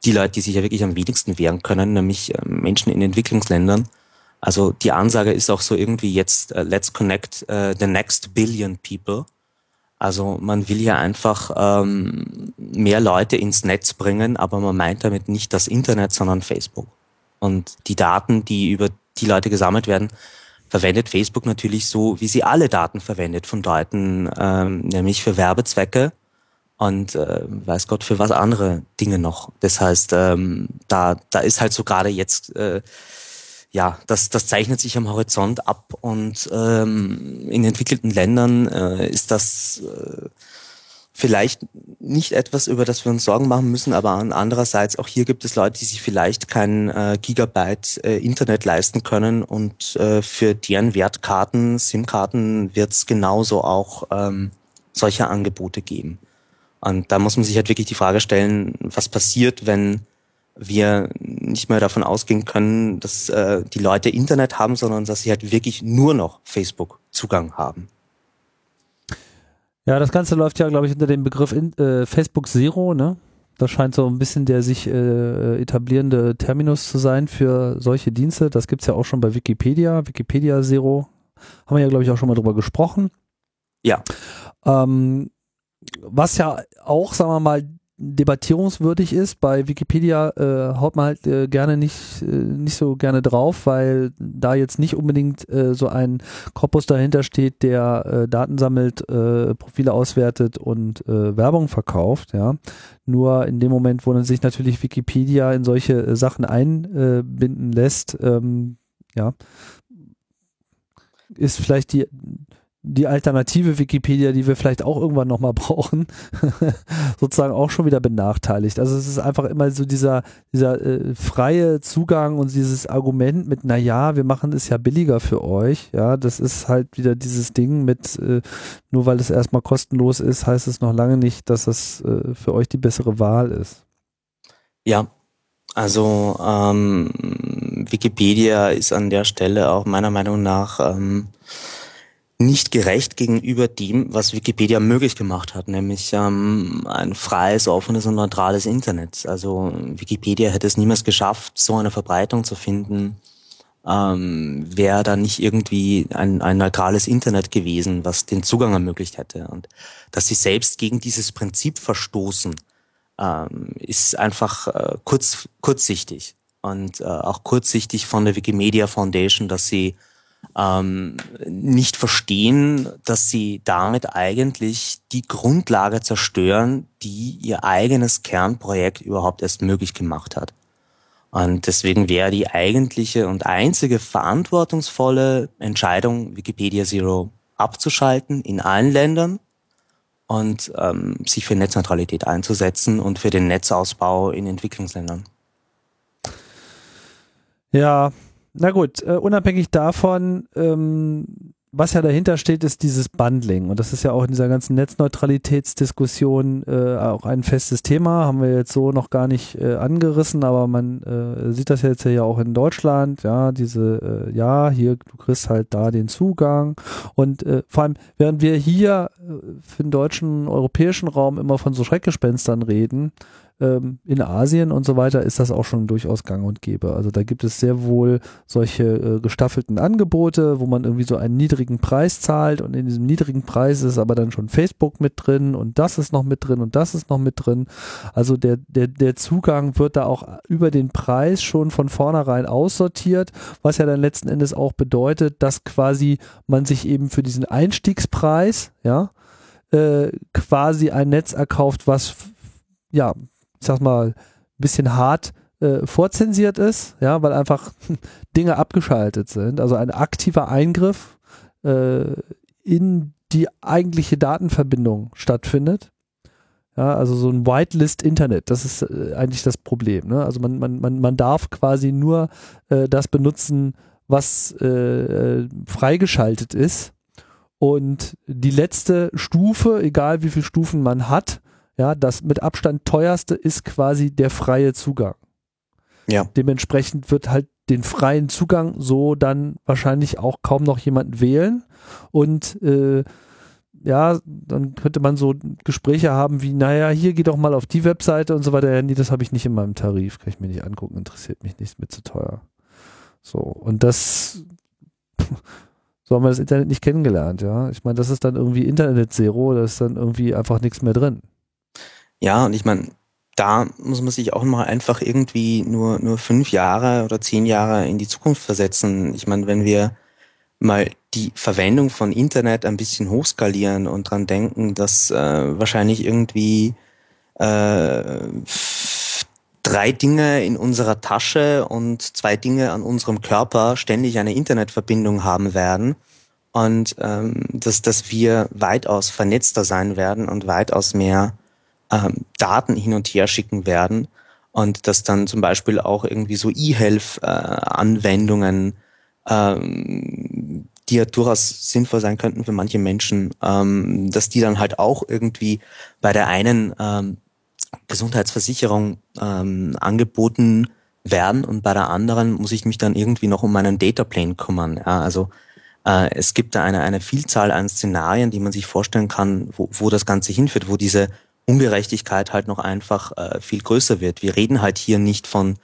die Leute, die sich ja wirklich am wenigsten wehren können, nämlich äh, Menschen in Entwicklungsländern. Also die Ansage ist auch so irgendwie jetzt, uh, let's connect uh, the next billion people. Also man will ja einfach ähm, mehr Leute ins Netz bringen, aber man meint damit nicht das Internet, sondern Facebook. Und die Daten, die über die Leute gesammelt werden, verwendet Facebook natürlich so, wie sie alle Daten verwendet von Leuten, ähm, nämlich für Werbezwecke und äh, weiß Gott für was andere Dinge noch. Das heißt, ähm, da, da ist halt so gerade jetzt äh, ja, das, das zeichnet sich am Horizont ab und ähm, in entwickelten Ländern äh, ist das äh, vielleicht nicht etwas, über das wir uns Sorgen machen müssen, aber andererseits auch hier gibt es Leute, die sich vielleicht kein äh, Gigabyte äh, Internet leisten können und äh, für deren Wertkarten, SIM-Karten wird es genauso auch ähm, solche Angebote geben. Und da muss man sich halt wirklich die Frage stellen, was passiert, wenn wir nicht mehr davon ausgehen können, dass äh, die Leute Internet haben, sondern dass sie halt wirklich nur noch Facebook-Zugang haben. Ja, das Ganze läuft ja, glaube ich, unter dem Begriff in, äh, Facebook Zero, ne? Das scheint so ein bisschen der sich äh, etablierende Terminus zu sein für solche Dienste. Das gibt's ja auch schon bei Wikipedia. Wikipedia Zero haben wir ja, glaube ich, auch schon mal drüber gesprochen. Ja. Ähm, was ja auch, sagen wir mal, debattierungswürdig ist. Bei Wikipedia äh, haut man halt äh, gerne nicht, äh, nicht so gerne drauf, weil da jetzt nicht unbedingt äh, so ein Korpus dahinter steht, der äh, Daten sammelt, äh, Profile auswertet und äh, Werbung verkauft. Ja, Nur in dem Moment, wo dann sich natürlich Wikipedia in solche äh, Sachen einbinden lässt, ähm, ja, ist vielleicht die die alternative Wikipedia, die wir vielleicht auch irgendwann nochmal brauchen, sozusagen auch schon wieder benachteiligt. Also es ist einfach immer so dieser, dieser äh, freie Zugang und dieses Argument mit, na ja, wir machen es ja billiger für euch. Ja, das ist halt wieder dieses Ding mit, äh, nur weil es erstmal kostenlos ist, heißt es noch lange nicht, dass es äh, für euch die bessere Wahl ist. Ja, also ähm, Wikipedia ist an der Stelle auch meiner Meinung nach ähm, nicht gerecht gegenüber dem, was Wikipedia möglich gemacht hat, nämlich ähm, ein freies, offenes und neutrales Internet. Also Wikipedia hätte es niemals geschafft, so eine Verbreitung zu finden, ähm, wäre da nicht irgendwie ein, ein neutrales Internet gewesen, was den Zugang ermöglicht hätte. Und dass sie selbst gegen dieses Prinzip verstoßen, ähm, ist einfach äh, kurz, kurzsichtig. Und äh, auch kurzsichtig von der Wikimedia Foundation, dass sie ähm, nicht verstehen, dass sie damit eigentlich die Grundlage zerstören, die ihr eigenes Kernprojekt überhaupt erst möglich gemacht hat. Und deswegen wäre die eigentliche und einzige verantwortungsvolle Entscheidung, Wikipedia Zero abzuschalten in allen Ländern und ähm, sich für Netzneutralität einzusetzen und für den Netzausbau in Entwicklungsländern. Ja, na gut, äh, unabhängig davon, ähm, was ja dahinter steht, ist dieses Bundling. Und das ist ja auch in dieser ganzen Netzneutralitätsdiskussion äh, auch ein festes Thema. Haben wir jetzt so noch gar nicht äh, angerissen, aber man äh, sieht das jetzt ja auch in Deutschland. Ja, diese, äh, ja, hier, du kriegst halt da den Zugang. Und äh, vor allem, während wir hier äh, für den deutschen, europäischen Raum immer von so Schreckgespenstern reden, in Asien und so weiter ist das auch schon durchaus gang und gäbe. Also da gibt es sehr wohl solche äh, gestaffelten Angebote, wo man irgendwie so einen niedrigen Preis zahlt und in diesem niedrigen Preis ist aber dann schon Facebook mit drin und das ist noch mit drin und das ist noch mit drin. Also der, der, der Zugang wird da auch über den Preis schon von vornherein aussortiert, was ja dann letzten Endes auch bedeutet, dass quasi man sich eben für diesen Einstiegspreis, ja, äh, quasi ein Netz erkauft, was ja ich sag mal, bisschen hart äh, vorzensiert ist, ja, weil einfach Dinge abgeschaltet sind. Also ein aktiver Eingriff äh, in die eigentliche Datenverbindung stattfindet. Ja, also so ein Whitelist Internet, das ist äh, eigentlich das Problem. Ne? Also man, man, man, man darf quasi nur äh, das benutzen, was äh, äh freigeschaltet ist. Und die letzte Stufe, egal wie viele Stufen man hat, ja, das mit Abstand teuerste ist quasi der freie Zugang. Ja. Dementsprechend wird halt den freien Zugang so dann wahrscheinlich auch kaum noch jemand wählen. Und äh, ja, dann könnte man so Gespräche haben wie, naja, hier geh doch mal auf die Webseite und so weiter. Ja, nee, das habe ich nicht in meinem Tarif, kann ich mir nicht angucken, interessiert mich nicht, mit zu teuer. So, und das, so haben wir das Internet nicht kennengelernt, ja. Ich meine, das ist dann irgendwie Internet Zero, da ist dann irgendwie einfach nichts mehr drin. Ja, und ich meine, da muss man sich auch mal einfach irgendwie nur, nur fünf Jahre oder zehn Jahre in die Zukunft versetzen. Ich meine, wenn wir mal die Verwendung von Internet ein bisschen hochskalieren und dran denken, dass äh, wahrscheinlich irgendwie äh, drei Dinge in unserer Tasche und zwei Dinge an unserem Körper ständig eine Internetverbindung haben werden und ähm, dass, dass wir weitaus vernetzter sein werden und weitaus mehr ähm, Daten hin und her schicken werden und dass dann zum Beispiel auch irgendwie so E-Health-Anwendungen, äh, ähm, die ja durchaus sinnvoll sein könnten für manche Menschen, ähm, dass die dann halt auch irgendwie bei der einen ähm, Gesundheitsversicherung ähm, angeboten werden und bei der anderen muss ich mich dann irgendwie noch um meinen Dataplane kümmern. Ja, also äh, es gibt da eine, eine Vielzahl an Szenarien, die man sich vorstellen kann, wo, wo das Ganze hinführt, wo diese Ungerechtigkeit halt noch einfach äh, viel größer wird. Wir reden halt hier nicht von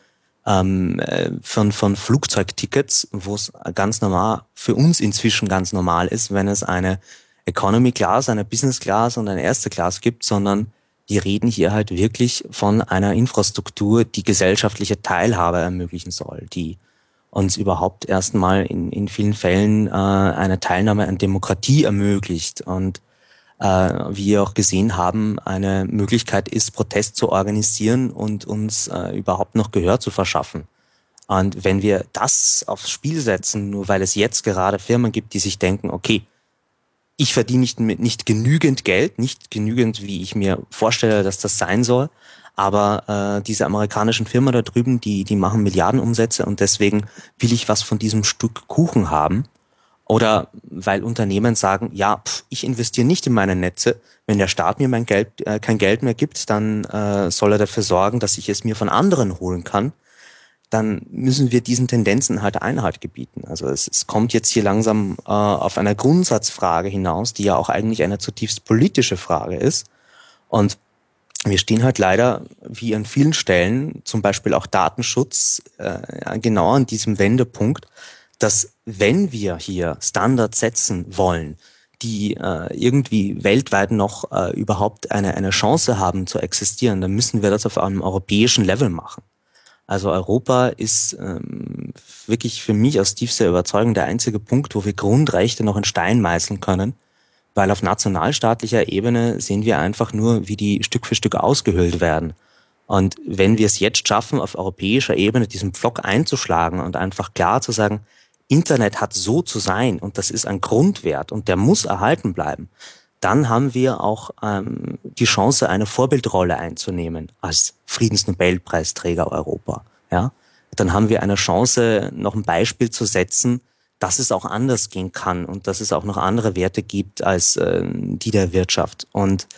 ähm, äh, von, von Flugzeugtickets, wo es ganz normal, für uns inzwischen ganz normal ist, wenn es eine Economy Class, eine Business Class und eine erste Class gibt, sondern die reden hier halt wirklich von einer Infrastruktur, die gesellschaftliche Teilhabe ermöglichen soll, die uns überhaupt erstmal in, in vielen Fällen äh, eine Teilnahme an Demokratie ermöglicht und wie wir auch gesehen haben, eine Möglichkeit ist, Protest zu organisieren und uns äh, überhaupt noch Gehör zu verschaffen. Und wenn wir das aufs Spiel setzen, nur weil es jetzt gerade Firmen gibt, die sich denken, okay, ich verdiene nicht, nicht genügend Geld, nicht genügend, wie ich mir vorstelle, dass das sein soll, aber äh, diese amerikanischen Firmen da drüben, die, die machen Milliardenumsätze und deswegen will ich was von diesem Stück Kuchen haben. Oder weil Unternehmen sagen, ja, pff, ich investiere nicht in meine Netze. Wenn der Staat mir mein Geld, äh, kein Geld mehr gibt, dann äh, soll er dafür sorgen, dass ich es mir von anderen holen kann. Dann müssen wir diesen Tendenzen halt Einhalt gebieten. Also es, es kommt jetzt hier langsam äh, auf eine Grundsatzfrage hinaus, die ja auch eigentlich eine zutiefst politische Frage ist. Und wir stehen halt leider, wie an vielen Stellen, zum Beispiel auch Datenschutz, äh, genau an diesem Wendepunkt, dass wenn wir hier Standards setzen wollen, die äh, irgendwie weltweit noch äh, überhaupt eine, eine Chance haben zu existieren, dann müssen wir das auf einem europäischen Level machen. Also Europa ist ähm, wirklich für mich aus tiefster Überzeugung der einzige Punkt, wo wir Grundrechte noch in Stein meißeln können, weil auf nationalstaatlicher Ebene sehen wir einfach nur, wie die Stück für Stück ausgehöhlt werden. Und wenn wir es jetzt schaffen, auf europäischer Ebene diesen Pflock einzuschlagen und einfach klar zu sagen, Internet hat so zu sein und das ist ein Grundwert und der muss erhalten bleiben, dann haben wir auch ähm, die Chance, eine Vorbildrolle einzunehmen als Friedensnobelpreisträger Europa. Ja, dann haben wir eine Chance, noch ein Beispiel zu setzen, dass es auch anders gehen kann und dass es auch noch andere Werte gibt als äh, die der Wirtschaft. Und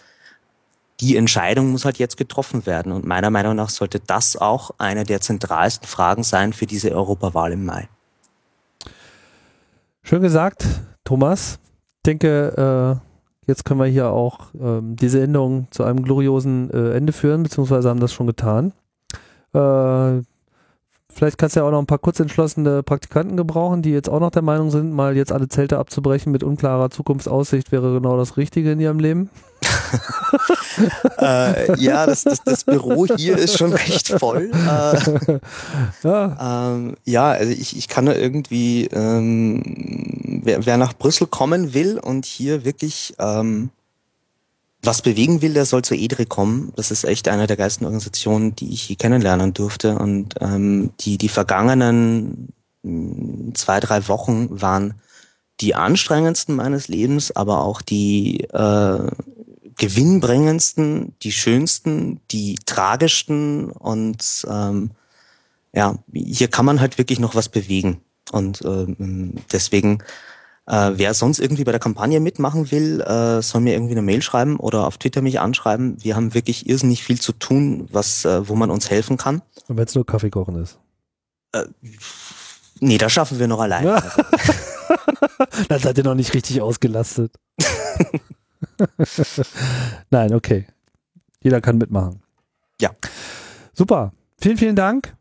die Entscheidung muss halt jetzt getroffen werden. Und meiner Meinung nach sollte das auch eine der zentralsten Fragen sein für diese Europawahl im Mai. Schön gesagt, Thomas. Ich denke, äh, jetzt können wir hier auch ähm, diese Änderung zu einem gloriosen äh, Ende führen, beziehungsweise haben das schon getan. Äh, vielleicht kannst du ja auch noch ein paar kurzentschlossene Praktikanten gebrauchen, die jetzt auch noch der Meinung sind, mal jetzt alle Zelte abzubrechen mit unklarer Zukunftsaussicht wäre genau das Richtige in ihrem Leben. äh, ja, das, das, das, Büro hier ist schon recht voll. Äh, ja. Ähm, ja, also ich, ich kann da irgendwie, ähm, wer, wer nach Brüssel kommen will und hier wirklich ähm, was bewegen will, der soll zur EDRE kommen. Das ist echt eine der geilsten Organisationen, die ich hier kennenlernen durfte. Und ähm, die, die vergangenen mh, zwei, drei Wochen waren die anstrengendsten meines Lebens, aber auch die äh, gewinnbringendsten, die schönsten, die tragischsten und ähm, ja, hier kann man halt wirklich noch was bewegen. Und ähm, deswegen äh, wer sonst irgendwie bei der Kampagne mitmachen will, äh, soll mir irgendwie eine Mail schreiben oder auf Twitter mich anschreiben. Wir haben wirklich irrsinnig viel zu tun, was, äh, wo man uns helfen kann. Und wenn es nur Kaffee kochen ist. Äh, nee, das schaffen wir noch allein. Ja. Dann seid ihr noch nicht richtig ausgelastet. Nein, okay. Jeder kann mitmachen. Ja. Super. Vielen, vielen Dank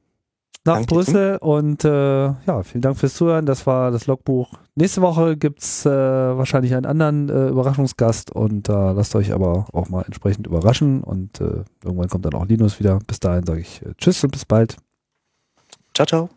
nach Danke Brüssel und äh, ja, vielen Dank fürs Zuhören. Das war das Logbuch. Nächste Woche gibt's äh, wahrscheinlich einen anderen äh, Überraschungsgast und äh, lasst euch aber auch mal entsprechend überraschen und äh, irgendwann kommt dann auch Linus wieder. Bis dahin sage ich äh, Tschüss und bis bald. Ciao, ciao.